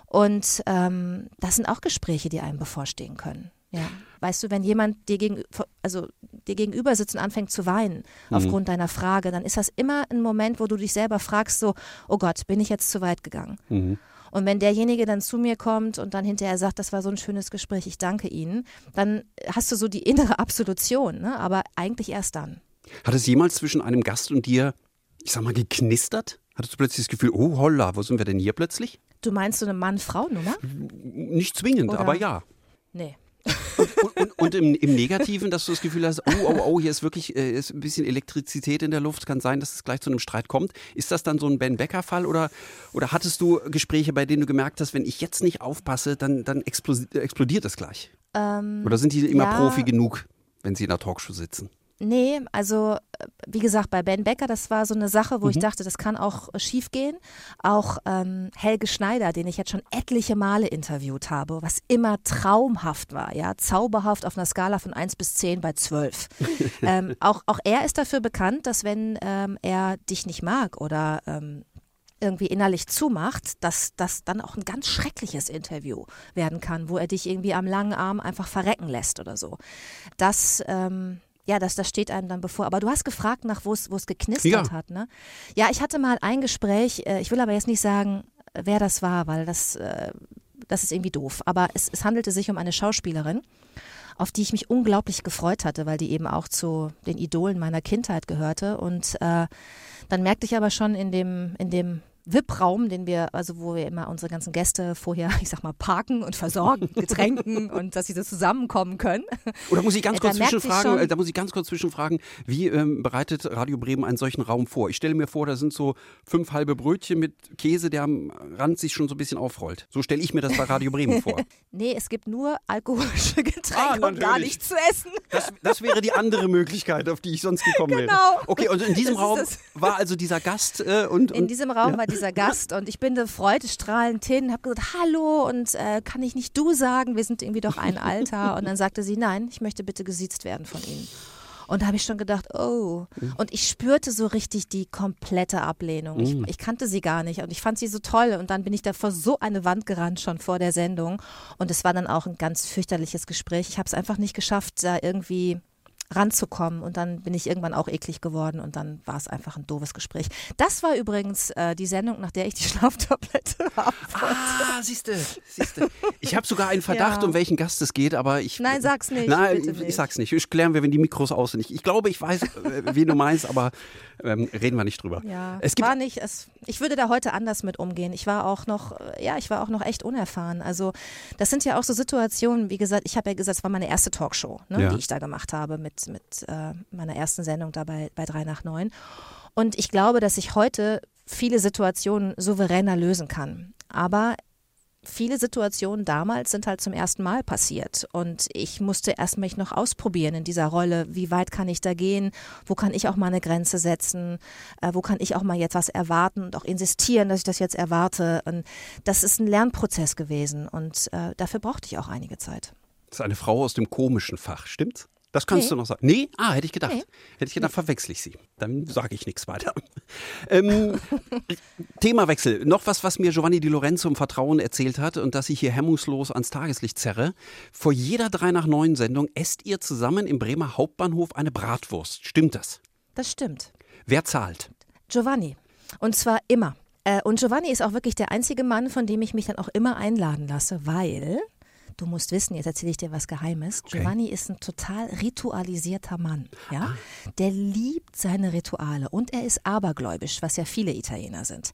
Und ähm, das sind auch Gespräche, die einem bevorstehen können. Ja. Weißt du, wenn jemand dir, gegen, also dir gegenüber sitzt und anfängt zu weinen Mhm. aufgrund deiner Frage, dann ist das immer ein Moment, wo du dich selber fragst, so, oh Gott, bin ich jetzt zu weit gegangen? Mhm. Und wenn derjenige dann zu mir kommt und dann hinterher sagt, das war so ein schönes Gespräch, ich danke Ihnen, dann hast du so die innere Absolution, ne? aber eigentlich erst dann. Hat es jemals zwischen einem Gast und dir, ich sag mal, geknistert? Hattest du plötzlich das Gefühl, oh holla, wo sind wir denn hier plötzlich? Du meinst so eine Mann-Frau-Nummer? Nicht zwingend, Oder- aber ja. Nee. Und, im, im Negativen, dass du das Gefühl hast, oh, oh, oh, hier ist wirklich äh, ist ein bisschen Elektrizität in der Luft, kann sein, dass es gleich zu einem Streit kommt. Ist das dann so ein Ben Becker-Fall oder, oder hattest du Gespräche, bei denen du gemerkt hast, wenn ich jetzt nicht aufpasse, dann, dann explodiert es gleich? Ähm, Oder sind die immer ja, Profi genug, wenn sie in der Talkshow sitzen? Nee, also äh, wie gesagt, bei Ben Becker, das war so eine Sache, wo ich Mhm. dachte, das kann auch äh, schief gehen. Auch ähm, Helge Schneider, den ich jetzt schon etliche Male interviewt habe, was immer traumhaft war, ja, zauberhaft auf einer Skala von 1 bis 10 bei 12. ähm, auch, auch er ist dafür bekannt, dass wenn ähm, er dich nicht mag oder ähm, irgendwie innerlich zumacht, dass das dann auch ein ganz schreckliches Interview werden kann, wo er dich irgendwie am langen Arm einfach verrecken lässt oder so. Das, ähm, ja, das, das steht einem dann bevor. Aber du hast gefragt, nach wo es geknistert Ja. hat, ne? Ja, ich hatte mal ein Gespräch, äh, ich will aber jetzt nicht sagen, wer das war, weil das, äh, das ist irgendwie doof. Aber es, es handelte sich um eine Schauspielerin, auf die ich mich unglaublich gefreut hatte, weil die eben auch zu den Idolen meiner Kindheit gehörte. Und äh, dann merkte ich aber schon in dem, in dem VIP-Raum, den wir, also wo wir immer unsere ganzen Gäste vorher, ich sag mal, parken und versorgen, Getränken und dass sie so zusammenkommen können. Oder muss ich ganz Äh, da kurz sich zwischenfragen, äh, da muss ich ganz kurz zwischenfragen, wie ähm, bereitet Radio Bremen einen solchen Raum vor? Ich stelle mir vor, da sind so fünf halbe Brötchen mit Käse, der am Rand sich schon so ein bisschen aufrollt. So stelle ich mir das bei Radio Bremen vor. Nee, es gibt nur alkoholische Getränke Ah, und gar nichts zu essen. Das, das wäre die andere Möglichkeit, auf die ich sonst gekommen wäre. Genau. Okay, und in diesem Das Raum war also dieser Gast äh, und, In und diesem Raum ja. war dieser Gast und ich bin da freudestrahlend hin, habe gesagt, hallo und äh, kann ich nicht du sagen, wir sind irgendwie doch ein Alter. Und dann sagte sie, nein, ich möchte bitte gesiezt werden von Ihnen. Und da habe ich schon gedacht, oh. Und ich spürte so richtig die komplette Ablehnung. Ich, Mm. ich kannte sie gar nicht und ich fand sie so toll. Und dann bin ich da vor so eine Wand gerannt, schon vor der Sendung. Und es war dann auch ein ganz fürchterliches Gespräch. Ich habe es einfach nicht geschafft, da irgendwie ranzukommen und dann bin ich irgendwann auch eklig geworden und dann war es einfach ein doofes Gespräch. Das war übrigens äh, die Sendung, nach der ich die Schlaftablette wollte. Ah, siehste, siehste. Ich habe sogar einen Verdacht, Ja. um welchen Gast es geht, aber ich. Nein, sag's nicht, Nein, ich, nicht. ich sag's nicht. Ich klären wir, wenn die Mikros aus sind. Ich, ich glaube, ich weiß, äh, wen du meinst, aber ähm, reden wir nicht drüber. Ja, Es gibt war nicht, es, ich würde da heute anders mit umgehen. Ich war auch noch, äh, ja, ich war auch noch echt unerfahren. Also das sind ja auch so Situationen, wie gesagt, ich habe ja gesagt, es war meine erste Talkshow, ne, Ja. die ich da gemacht habe mit, mit äh, meiner ersten Sendung da bei, bei 3 nach 9. Und ich glaube, dass ich heute viele Situationen souveräner lösen kann. Aber viele Situationen damals sind halt zum ersten Mal passiert. Und ich musste erst mich noch ausprobieren in dieser Rolle. Wie weit kann ich da gehen? Wo kann ich auch mal eine Grenze setzen? Äh, wo kann ich auch mal jetzt was erwarten und auch insistieren, dass ich das jetzt erwarte? Und das ist ein Lernprozess gewesen. Und äh, dafür brauchte ich auch einige Zeit. Das ist eine Frau aus dem komischen Fach, stimmt's? Das kannst Nee. du noch sagen. Nee? Ah, hätte ich gedacht. Nee. Hätte ich gedacht, verwechsel ich sie. Dann sage ich nichts weiter. Ähm, Themawechsel. Noch was, was mir Giovanni Di Lorenzo im Vertrauen erzählt hat und das ich hier hemmungslos ans Tageslicht zerre. Vor jeder 3 nach 9 Sendung esst ihr zusammen im Bremer Hauptbahnhof eine Bratwurst. Stimmt das? Das stimmt. Wer zahlt? Giovanni. Und zwar immer. Äh, und Giovanni ist auch wirklich der einzige Mann, von dem ich mich dann auch immer einladen lasse, weil, du musst wissen, jetzt erzähle ich dir was Geheimes, Giovanni ist ein total ritualisierter Mann. Ja? Der liebt seine Rituale und er ist abergläubisch, was ja viele Italiener sind.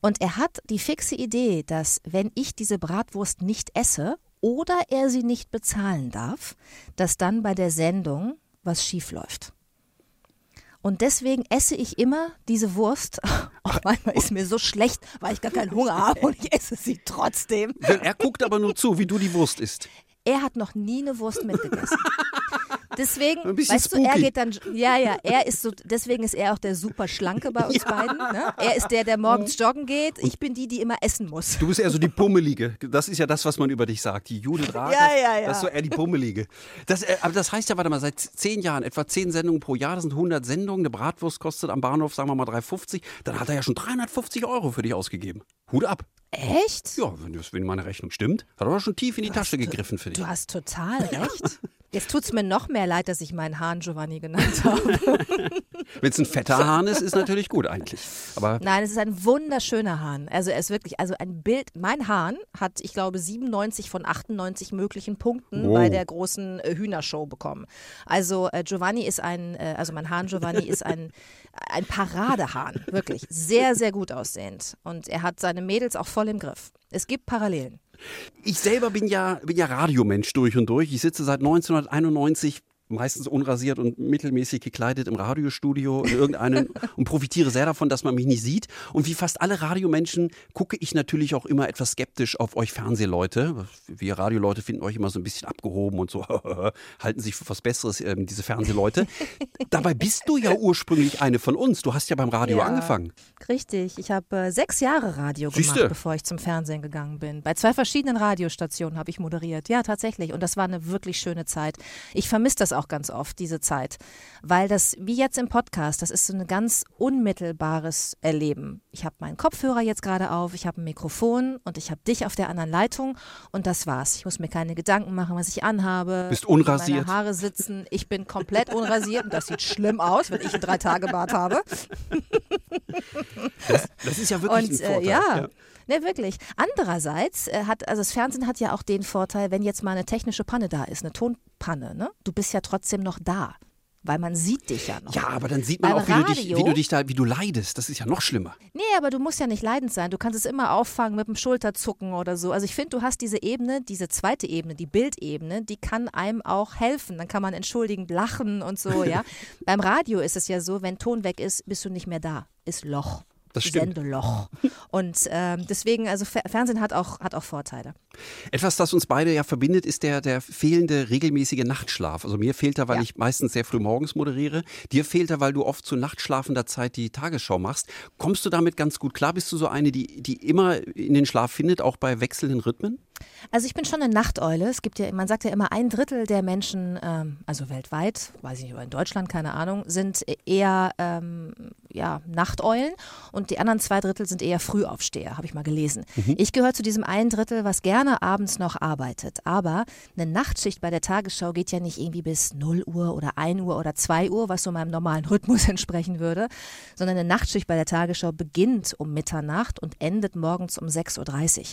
Und er hat die fixe Idee, dass wenn ich diese Bratwurst nicht esse oder er sie nicht bezahlen darf, dass dann bei der Sendung was schief läuft. Und deswegen esse ich immer diese Wurst. Auch manchmal ist mir so schlecht, weil ich gar keinen Hunger habe und ich esse sie trotzdem. Er guckt aber nur zu, wie du die Wurst isst. Er hat noch nie eine Wurst mitgegessen. deswegen, weißt du, er spooky. geht dann, ja, ja, er ist so, deswegen ist er auch der super Schlanke bei uns beiden. Ne? Er ist der, der morgens joggen geht. Ich bin die, die immer essen muss. Du bist eher so die Pummelige. Das ist ja das, was man über dich sagt. Die Judith Rakers, Ja, ja, ja. das ist so eher die Pummelige. Das, äh, aber das heißt ja, warte mal, seit zehn Jahren, etwa zehn Sendungen pro Jahr, das sind 100 Sendungen. Eine Bratwurst kostet am Bahnhof, sagen wir mal, 3,50. Dann hat er ja schon 350 Euro für dich ausgegeben. Hut ab. Echt? Ja, wenn, das, wenn meine Rechnung stimmt, hat er aber schon tief in die Tasche gegriffen für dich. Du hast total recht. Jetzt tut es mir noch mehr leid, dass ich meinen Hahn Giovanni genannt habe. Wenn es ein fetter Hahn ist, ist natürlich gut eigentlich. Aber Nein, es ist ein wunderschöner Hahn. Also er ist wirklich, also ein Bild. Mein Hahn hat, ich glaube, 97 von 98 möglichen Punkten Wow. bei der großen äh, Hühnershow bekommen. Also äh, Giovanni ist ein, äh, also mein Hahn Giovanni ist ein, ein Paradehahn. Wirklich. Sehr, sehr gut aussehend. Und er hat seine Mädels auch voll im Griff. Es gibt Parallelen. Ich selber bin ja, bin ja Radiomensch durch und durch. Ich sitze seit 1991 meistens unrasiert und mittelmäßig gekleidet im Radiostudio in irgendeinem und profitiere sehr davon, dass man mich nicht sieht. Und wie fast alle Radiomenschen gucke ich natürlich auch immer etwas skeptisch auf euch Fernsehleute. Wir Radioleute finden euch immer so ein bisschen abgehoben und so halten sich für was Besseres, ähm, diese Fernsehleute. Dabei bist du ja ursprünglich eine von uns. Du hast ja beim Radio Ja. angefangen. Richtig. Ich habe äh, sechs Jahre Radio gemacht, Siehste. bevor ich zum Fernsehen gegangen bin. Bei zwei verschiedenen Radiostationen habe ich moderiert. Ja, tatsächlich. Und das war eine wirklich schöne Zeit. Ich vermisse das auch ganz oft, diese Zeit. Weil das, wie jetzt im Podcast, das ist so ein ganz unmittelbares Erleben. Ich habe meinen Kopfhörer jetzt gerade auf, ich habe ein Mikrofon und ich habe dich auf der anderen Leitung und das war's. Ich muss mir keine Gedanken machen, was ich anhabe. Bist unrasiert. Meine Haare sitzen. Ich bin komplett unrasiert und das sieht schlimm aus, wenn ich einen Drei-Tage-Bart habe. Das ist ja wirklich Und ein Vorteil. äh, ja. Ne, wirklich. Andererseits äh, hat, also das Fernsehen hat ja auch den Vorteil, wenn jetzt mal eine technische Panne da ist, eine Tonpanne, ne? Du bist ja trotzdem noch da. Weil man sieht dich ja noch. Ja, aber dann sieht man Beim auch, wie du, dich, Radio- wie du dich da, wie du leidest. Das ist ja noch schlimmer. Nee, aber du musst ja nicht leidend sein. Du kannst es immer auffangen mit dem Schulterzucken oder so. Also ich finde, du hast diese Ebene, diese zweite Ebene, die Bildebene, die kann einem auch helfen. Dann kann man entschuldigend lachen und so, ja. Beim Radio ist es ja so, wenn Ton weg ist, bist du nicht mehr da. Ist Loch. Das. Sendeloch. Und ähm, deswegen, also Fer Fernsehen hat auch, hat auch Vorteile. Etwas, das uns beide ja verbindet, ist der, der fehlende regelmäßige Nachtschlaf. Also mir fehlt er, weil ich meistens sehr früh morgens moderiere. Dir fehlt er, weil du oft zu nachtschlafender Zeit die Tagesschau machst. Kommst du damit ganz gut klar? Bist du so eine, die, die immer in den Schlaf findet, auch bei wechselnden Rhythmen? Also ich bin schon eine Nachteule. Es gibt ja, man sagt ja immer, ein Drittel der Menschen, ähm, also weltweit, weiß ich nicht, aber in Deutschland, keine Ahnung, sind eher ähm, ja, Nachteulen und die anderen zwei Drittel sind eher Frühaufsteher, habe ich mal gelesen. Mhm. Ich gehöre zu diesem einen Drittel, was gerne abends noch arbeitet. Aber eine Nachtschicht bei der Tagesschau geht ja nicht irgendwie bis 0 Uhr oder 1 Uhr oder 2 Uhr, was so meinem normalen Rhythmus entsprechen würde, sondern eine Nachtschicht bei der Tagesschau beginnt um Mitternacht und endet morgens um 6.30 Uhr.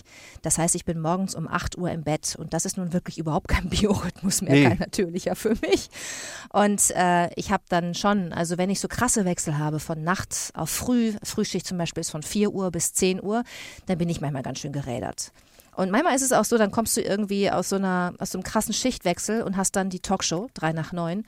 Das heißt, ich bin morgens um 8 Uhr im Bett und das ist nun wirklich überhaupt kein Biorhythmus mehr, Nee. kein natürlicher für mich. Und äh, ich habe dann schon, also wenn ich so krasse Wechsel habe von Nacht auf Früh, Frühschicht zum Beispiel ist von 4 Uhr bis 10 Uhr, dann bin ich manchmal ganz schön gerädert. Und manchmal ist es auch so, dann kommst du irgendwie aus so, einer, aus so einem krassen Schichtwechsel und hast dann die Talkshow, 3 nach 9,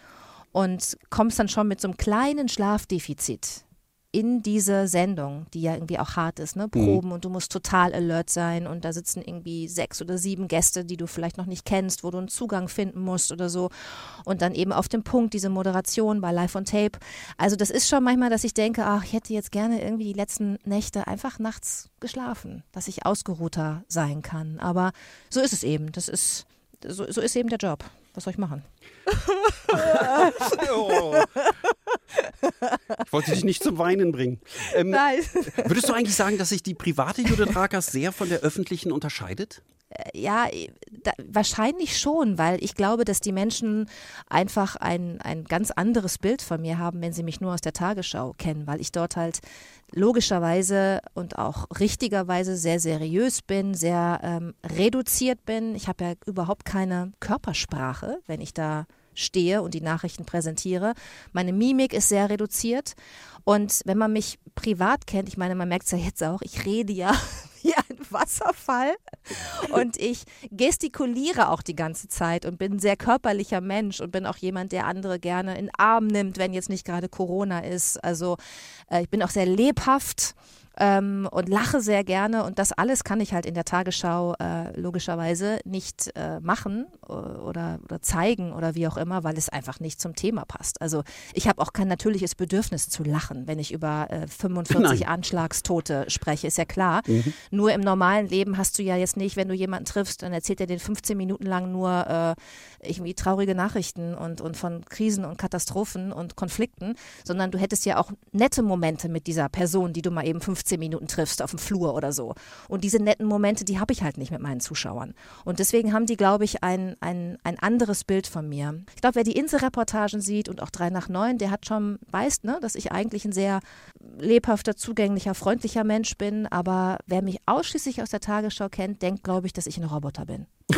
und kommst dann schon mit so einem kleinen Schlafdefizit in diese Sendung, die ja irgendwie auch hart ist, ne? Proben und du musst total alert sein und da sitzen irgendwie sechs oder sieben Gäste, die du vielleicht noch nicht kennst, wo du einen Zugang finden musst oder so und dann eben auf dem Punkt diese Moderation bei Live on Tape. Also das ist schon manchmal, dass ich denke, ach, ich hätte jetzt gerne irgendwie die letzten Nächte einfach nachts geschlafen, dass ich ausgeruhter sein kann. Aber so ist es eben. Das ist so, so ist eben der Job. Was soll ich machen? Ich wollte dich nicht zum Weinen bringen. Ähm, Nein. Würdest du eigentlich sagen, dass sich die private Judith Rakers sehr von der öffentlichen unterscheidet? Ja, da, wahrscheinlich schon, weil ich glaube, dass die Menschen einfach ein, ein ganz anderes Bild von mir haben, wenn sie mich nur aus der Tagesschau kennen, weil ich dort halt logischerweise und auch richtigerweise sehr seriös bin, sehr ähm, reduziert bin. Ich habe ja überhaupt keine Körpersprache, wenn ich da stehe und die Nachrichten präsentiere. Meine Mimik ist sehr reduziert. Und wenn man mich privat kennt, ich meine, man merkt es ja jetzt auch, ich rede ja Wasserfall und ich gestikuliere auch die ganze Zeit und bin ein sehr körperlicher Mensch und bin auch jemand, der andere gerne in den Arm nimmt, wenn jetzt nicht gerade Corona ist. Also äh, ich bin auch sehr lebhaft. ähm, und lache sehr gerne und das alles kann ich halt in der Tagesschau äh, logischerweise nicht äh, machen oder, oder zeigen oder wie auch immer, weil es einfach nicht zum Thema passt. Also ich habe auch kein natürliches Bedürfnis zu lachen, wenn ich über äh, 45 Nein. Anschlagstote spreche, ist ja klar. Mhm. Nur im normalen Leben hast du ja jetzt nicht, wenn du jemanden triffst, dann erzählt er dir 15 Minuten lang nur äh, irgendwie traurige Nachrichten und, und von Krisen und Katastrophen und Konflikten, sondern du hättest ja auch nette Momente mit dieser Person, die du mal eben 15 Minuten triffst auf dem Flur oder so. Und diese netten Momente, die habe ich halt nicht mit meinen Zuschauern. Und deswegen haben die, glaube ich, ein, ein, ein anderes Bild von mir. Ich glaube, wer die Inselreportagen sieht und auch 3 nach 9, der hat schon, weiß, ne, dass ich eigentlich ein sehr lebhafter, zugänglicher, freundlicher Mensch bin. Aber wer mich ausschließlich aus der Tagesschau kennt, denkt, glaube ich, dass ich ein Roboter bin.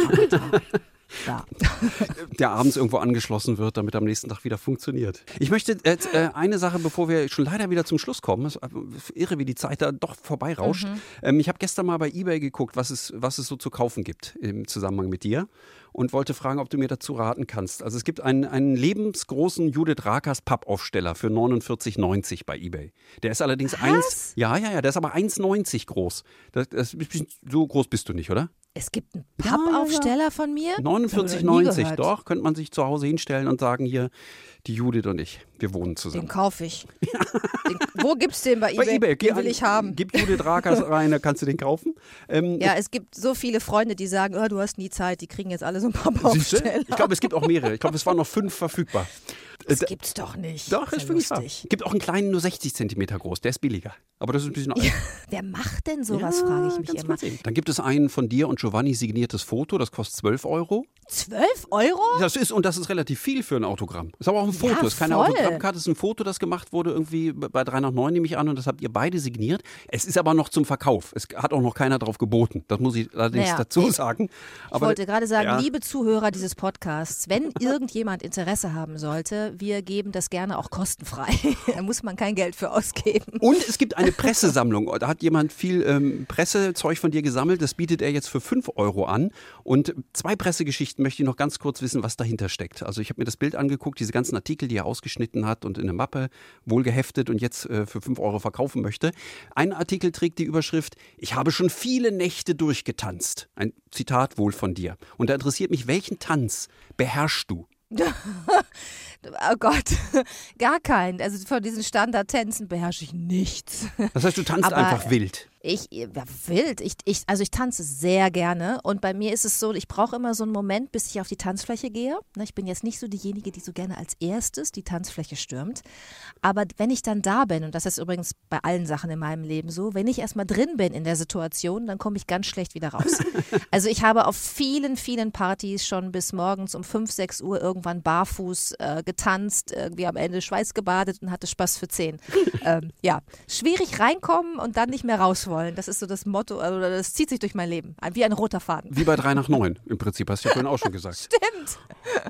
Ja. der abends irgendwo angeschlossen wird, damit am nächsten Tag wieder funktioniert. Ich möchte jetzt äh, eine Sache, bevor wir schon leider wieder zum Schluss kommen, es ist irre, wie die Zeit da doch vorbeirauscht. Mhm. Ähm, ich habe gestern mal bei eBay geguckt, was es, was es so zu kaufen gibt im Zusammenhang mit dir und wollte fragen, ob du mir dazu raten kannst. Also es gibt einen, einen lebensgroßen Judith Rakers Pappaufsteller für 49,90 bei eBay. Der ist allerdings Was? 1, ja, ja, ja, der ist aber 1,90 groß. Das, das, so groß bist du nicht, oder? Es gibt einen Pappaufsteller von mir? 49,90, doch, könnte man sich zu Hause hinstellen und sagen, hier, die Judith und ich, wir wohnen zusammen. Den kaufe ich. Den, wo gibt's den bei eBay? Bei eBay, den will ich haben. Gib Judith Rakers rein, kannst du den kaufen. Ähm, Ja, es gibt so viele Freunde, die sagen, oh, du hast nie Zeit, die kriegen jetzt alle so einen? Pappaufsteller. Ich glaube, es gibt auch mehrere. Ich glaube, es waren noch fünf verfügbar. Das Äh, gibt's doch nicht. Doch, ist ja wirklich wahr. Gibt auch einen kleinen, nur 60 Zentimeter groß. Der ist billiger. Aber das ist ein bisschen. Wer macht denn sowas, frage ich mich immer. Dann gibt es ein von dir und Giovanni signiertes Foto. Das kostet 12 Euro. 12 Euro? Das ist, und das ist relativ viel für ein Autogramm. Ist aber auch ein Foto. Ja, ist keine voll. Autogrammkarte, ist ein Foto, das gemacht wurde irgendwie bei 3 nach 9, nehme ich an. Und das habt ihr beide signiert. Es ist aber noch zum Verkauf. Es hat auch noch keiner drauf geboten. Das muss ich allerdings Naja, dazu sagen. Ich wollte gerade sagen, ja. liebe Zuhörer dieses Podcasts, wenn irgendjemand Interesse haben sollte, wir geben das gerne auch kostenfrei. da muss man kein Geld für ausgeben. Und es gibt eine Pressesammlung. Da hat jemand viel ähm, Pressezeug von dir gesammelt. Das bietet er jetzt für 5 Euro an. Und zwei Pressegeschichten möchte ich noch ganz kurz wissen, was dahinter steckt. Also ich habe mir das Bild angeguckt, diese ganzen Artikel, die er ausgeschnitten hat und in eine Mappe wohlgeheftet und jetzt äh, für 5 Euro verkaufen möchte. Ein Artikel trägt die Überschrift, ich habe schon viele Nächte durchgetanzt. Ein Zitat wohl von dir. Und da interessiert mich, welchen Tanz beherrschst du? oh Gott, gar keinen. Also von diesen Standardtänzen beherrsche ich nichts. Das heißt, du tanzt Aber, einfach wild. Ich, ja, wild. Ich, ich, also ich tanze sehr gerne und bei mir ist es so, ich brauche immer so einen Moment, bis ich auf die Tanzfläche gehe. Ne, Ich bin jetzt nicht so diejenige, die so gerne als erstes die Tanzfläche stürmt. Aber wenn ich dann da bin, und das ist übrigens bei allen Sachen in meinem Leben so, wenn ich erstmal drin bin in der Situation, dann komme ich ganz schlecht wieder raus. Also ich habe auf vielen, vielen Partys schon bis morgens um 5, 6 Uhr irgendwann barfuß äh, getanzt, irgendwie am Ende Schweiß gebadet und hatte Spaß für 10. ähm, ja, schwierig reinkommen und dann nicht mehr raus wollen. Das ist so das Motto, also das zieht sich durch mein Leben. Wie ein roter Faden. Wie bei 3 nach 9 im Prinzip, hast du ja vorhin auch schon gesagt. Stimmt.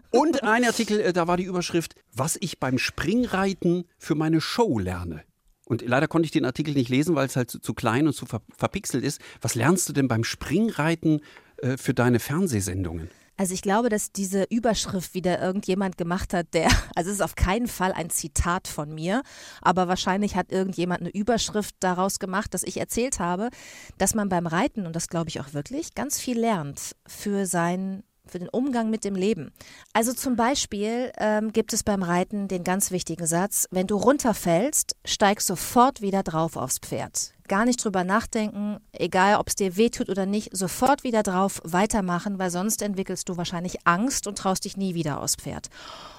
Und ein Artikel, äh, da war die Überschrift, was ich beim Springreiten für meine Show lerne. Und leider konnte ich den Artikel nicht lesen, weil es halt zu, zu klein und zu ver verpixelt ist. Was lernst du denn beim Springreiten äh, für deine Fernsehsendungen? Also ich glaube, dass diese Überschrift wieder irgendjemand gemacht hat, der, also es ist auf keinen Fall ein Zitat von mir, aber wahrscheinlich hat irgendjemand eine Überschrift daraus gemacht, dass ich erzählt habe, dass man beim Reiten, und das glaube ich auch wirklich, ganz viel lernt für sein für den Umgang mit dem Leben. Also zum Beispiel ähm, gibt es beim Reiten den ganz wichtigen Satz, wenn du runterfällst, steig sofort wieder drauf aufs Pferd. Gar nicht drüber nachdenken, egal ob es dir wehtut oder nicht, sofort wieder drauf weitermachen, weil sonst entwickelst du wahrscheinlich Angst und traust dich nie wieder aufs Pferd.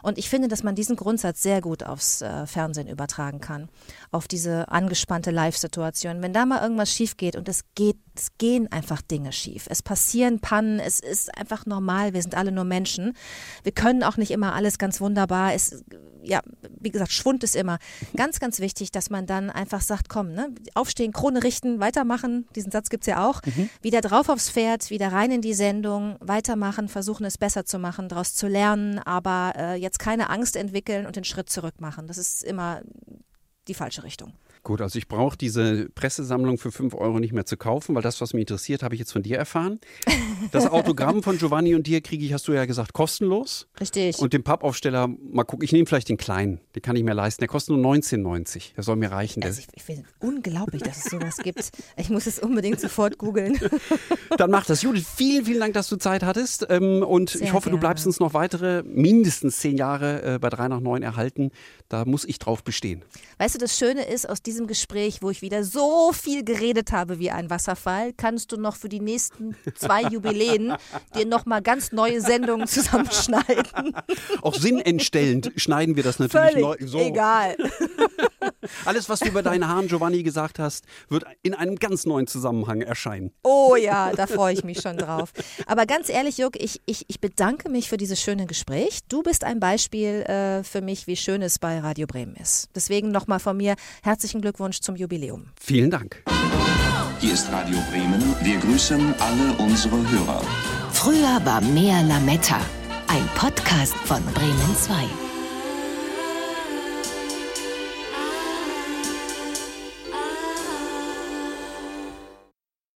Und ich finde, dass man diesen Grundsatz sehr gut aufs äh, Fernsehen übertragen kann, auf diese angespannte Live-Situation. Wenn da mal irgendwas schief geht und es geht, es gehen einfach Dinge schief. Es passieren Pannen, es ist einfach normal, wir sind alle nur Menschen. Wir können auch nicht immer alles ganz wunderbar. Es, ja, wie gesagt, Schwund ist immer. Ganz, ganz wichtig, dass man dann einfach sagt, komm, ne, aufstehen, Krone richten, weitermachen. Diesen Satz gibt's ja auch. Wieder drauf aufs Pferd, wieder rein in die Sendung, weitermachen, versuchen es besser zu machen, daraus zu lernen, aber äh, jetzt keine Angst entwickeln und den Schritt zurück machen. Das ist immer die falsche Richtung. Gut, also ich brauche diese Pressesammlung für 5 Euro nicht mehr zu kaufen, weil das, was mich interessiert, habe ich jetzt von dir erfahren. Das Autogramm von Giovanni und dir kriege ich, hast du ja gesagt, kostenlos. Richtig. Und den Pappaufsteller, mal gucken, ich nehme vielleicht den kleinen, den kann ich mir leisten. Der kostet nur 19,90. Der soll mir reichen. Also ich, ich finde unglaublich, dass es sowas gibt. Ich muss es unbedingt sofort googeln. Dann mach das. Judith, vielen, vielen Dank, dass du Zeit hattest. Ähm, und Sehr ich hoffe, du gerne. bleibst uns noch weitere, mindestens zehn Jahre äh, bei 3 nach 9 erhalten. Da muss ich drauf bestehen. Weißt du, das Schöne ist, aus diesem Gespräch, wo ich wieder so viel geredet habe wie ein Wasserfall, kannst du noch für die nächsten zwei Jubiläen dir nochmal ganz neue Sendungen zusammenschneiden. Auch sinnentstellend schneiden wir das natürlich Völlig neu. So. egal. Alles, was du über deine Haaren, Giovanni, gesagt hast, wird in einem ganz neuen Zusammenhang erscheinen. Oh ja, da freue ich mich schon drauf. Aber ganz ehrlich, Juck, ich, ich, ich bedanke mich für dieses schöne Gespräch. Du bist ein Beispiel äh, für mich, wie schön es bei Radio Bremen ist. Deswegen nochmal von mir herzlichen Glückwunsch zum Jubiläum. Vielen Dank. Hier ist Radio Bremen. Wir grüßen alle unsere Hörer. Früher war mehr Lametta. Ein Podcast von Bremen 2.